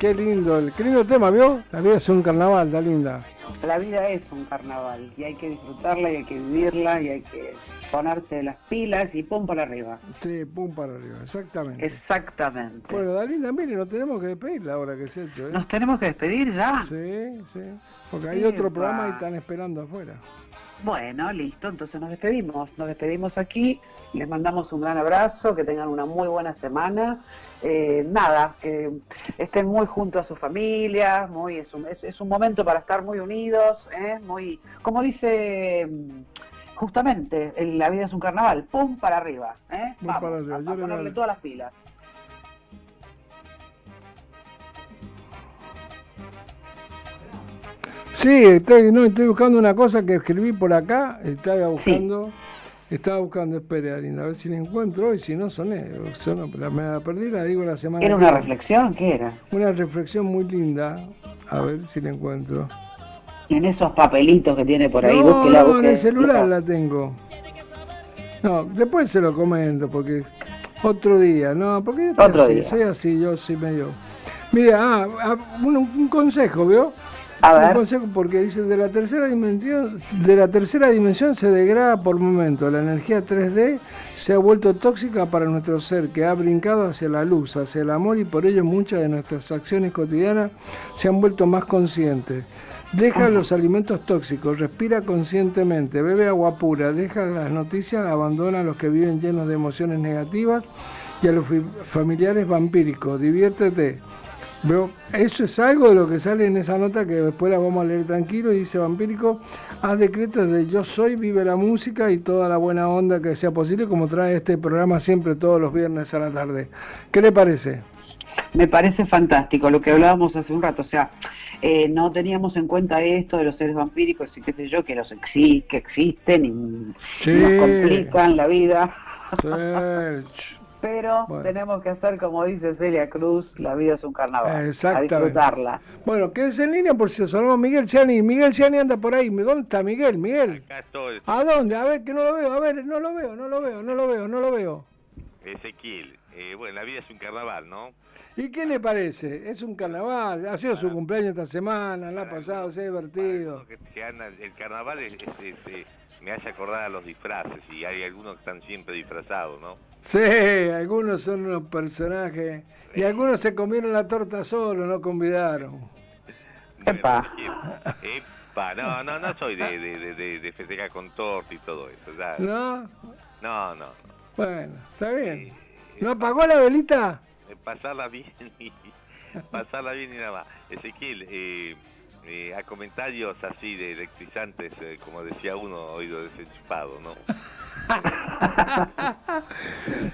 Qué lindo, el- qué lindo tema, ¿vio? La vida es un carnaval, está linda. La vida es un carnaval y hay que disfrutarla y hay que vivirla y hay que ponerse las pilas y pum para arriba. Sí, pum para arriba, exactamente. Exactamente. Bueno, Dalinda, mire, nos tenemos que despedir la hora que se ha hecho, ¿eh? ¿Nos tenemos que despedir ya? Sí, sí. Porque hay otro programa y están esperando afuera. Bueno, listo, entonces nos despedimos. Nos despedimos aquí, les mandamos un gran abrazo, que tengan una muy buena semana. Eh, nada, que estén muy junto a sus familias, muy, es, un, es, es un momento para estar muy unidos, ¿eh? muy, como dice mm, justamente, el- la vida es un carnaval, pum para arriba, ¿eh? Vamos, para arriba, a- ponerle todas las pilas. Sí, estoy, no, estoy buscando una cosa que escribí por acá. Estaba buscando, estaba buscando, espere, Dalinda, a ver si la encuentro hoy, si no soné. la- me la perdí, la digo la semana ¿Era una reflexión? ¿Qué era? Una reflexión muy linda. A ver si la encuentro. En esos papelitos que tiene por ahí, no, búsquela, no, en el celular la tengo. No, después se lo comento, porque otro día, no, porque yo Otro así, día. soy así, yo soy medio... Mira, ah, ah, un, un consejo, ¿vio? A un consejo porque dice, de la tercera dimensión, de la tercera dimensión se degrada por momento, la energía 3D se ha vuelto tóxica para nuestro ser, que ha brincado hacia la luz, hacia el amor y por ello muchas de nuestras acciones cotidianas se han vuelto más conscientes. Deja los alimentos tóxicos, respira conscientemente, bebe agua pura, deja las noticias, abandona a los que viven llenos de emociones negativas y a los familiares vampíricos, diviértete. Veo, eso es algo de lo que sale en esa nota que después la vamos a leer tranquilo y dice vampírico, haz decretos de yo soy, vive la música y toda la buena onda que sea posible como trae este programa siempre todos los viernes a la tarde. ¿Qué le parece? Me parece fantástico lo que hablábamos hace un rato, o sea, eh, no teníamos en cuenta esto de los seres vampíricos y qué sé yo, que los exi que existen y Sí. nos complican la vida. Pero Bueno. tenemos que hacer como dice Celia Cruz, la vida es un carnaval. A Exactamente. disfrutarla. Bueno, quédese en línea por si sonamos Miguel Ciani. Miguel Ciani anda por ahí. ¿Dónde está Miguel? Miguel. Acá estoy, ¿A dónde? A ver, que no lo veo. A ver, no lo veo, no lo veo, no lo veo, no lo veo. Ezequiel. Eh, bueno, la vida es un carnaval, ¿no? ¿Y qué le parece? Es un carnaval. Ha sido su cumpleaños esta semana, la ha pasado, se ha divertido. Que, que anda- el carnaval es- es- es, eh, me hace acordar a los disfraces y hay algunos que están siempre disfrazados, ¿no? Sí, algunos son unos personajes. Y algunos se comieron la torta solo, no convidaron. Epa. Epa, no, no, no soy de, de, de, de- de festejar con torta y todo eso. ¿No? No, no. Bueno, está bien. ¿No apagó la velita? Eh, Pasarla bien y pasarla bien y nada más. Ezequiel, eh, eh, a comentarios así de electrizantes, eh, como decía uno, oído desenchufado, ¿no?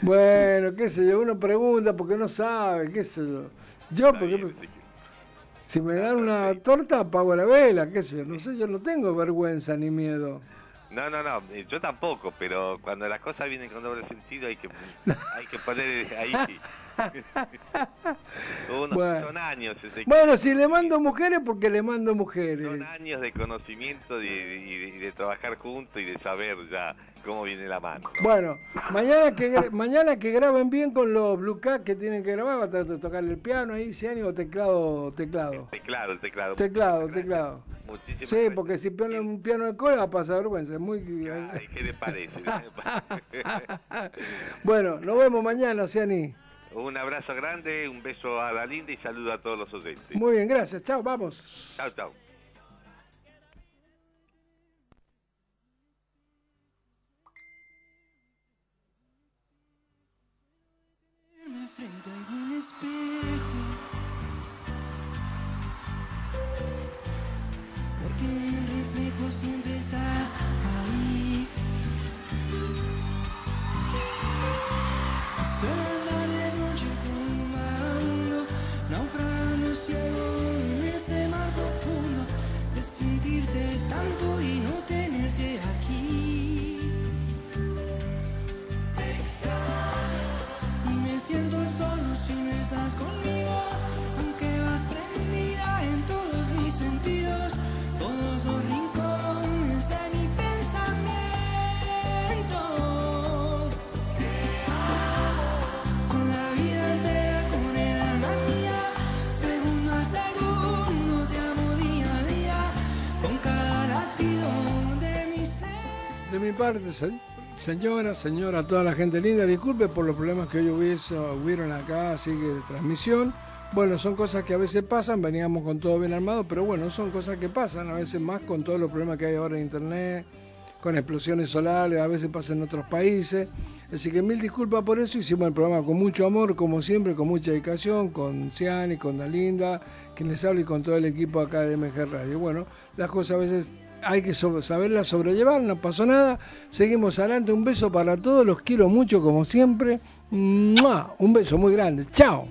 Bueno, qué sé yo, uno pregunta porque no sabe, qué sé yo. Yo, por ejemplo, si me dan una torta, apago la vela, qué sé yo. No sé, yo no tengo vergüenza ni miedo. No, no, no, eh, yo tampoco, pero cuando las cosas vienen con doble sentido hay que, hay que poner ahí. Bueno. Son años, Ezequiel. Bueno, si le mando mujeres, porque le mando mujeres. Son años de conocimiento y de, trabajar juntos y de saber ya cómo viene la mano. ¿no? Bueno, mañana que mañana que graben bien con los Blue Cat que tienen que grabar, va a tratar de tocar el piano ahí, Ciani, o teclado, teclado. Teclado, el teclado. Teclado, teclado. Muchísimas Sí, porque si ponen un piano de cola va a pasar vergüenza. es Muy... Ay, ¿qué le parece? bueno, nos vemos mañana, Ciani. Un abrazo grande, un beso a la linda y saludo a todos los oyentes. Muy bien, gracias. Chao, vamos. Chao, chao. Frente a algún espejo Porque en el reflejo siempre estás ahí Solo y no tenerte aquí. Te extraño. Y me siento solo si no estás conmigo, aunque vas prendida en todos mis sentidos, todos los rincones de mi De mi parte, se- señora, señora, toda la gente linda, disculpe por los problemas que hoy hubiese- hubieron acá, así que de transmisión. Bueno, son cosas que a veces pasan, veníamos con todo bien armado, pero bueno, son cosas que pasan, a veces más con todos los problemas que hay ahora en internet, con explosiones solares, a veces pasa en otros países. Así que mil disculpas por eso, hicimos el programa con mucho amor, como siempre, con mucha dedicación, con Ciani, con Dalinda, quien les habla y con todo el equipo acá de MG Radio. Bueno, las cosas a veces hay que saberla sobrellevar, no pasó nada. Seguimos adelante, un beso para todos, los quiero mucho como siempre. Un beso muy grande, chao.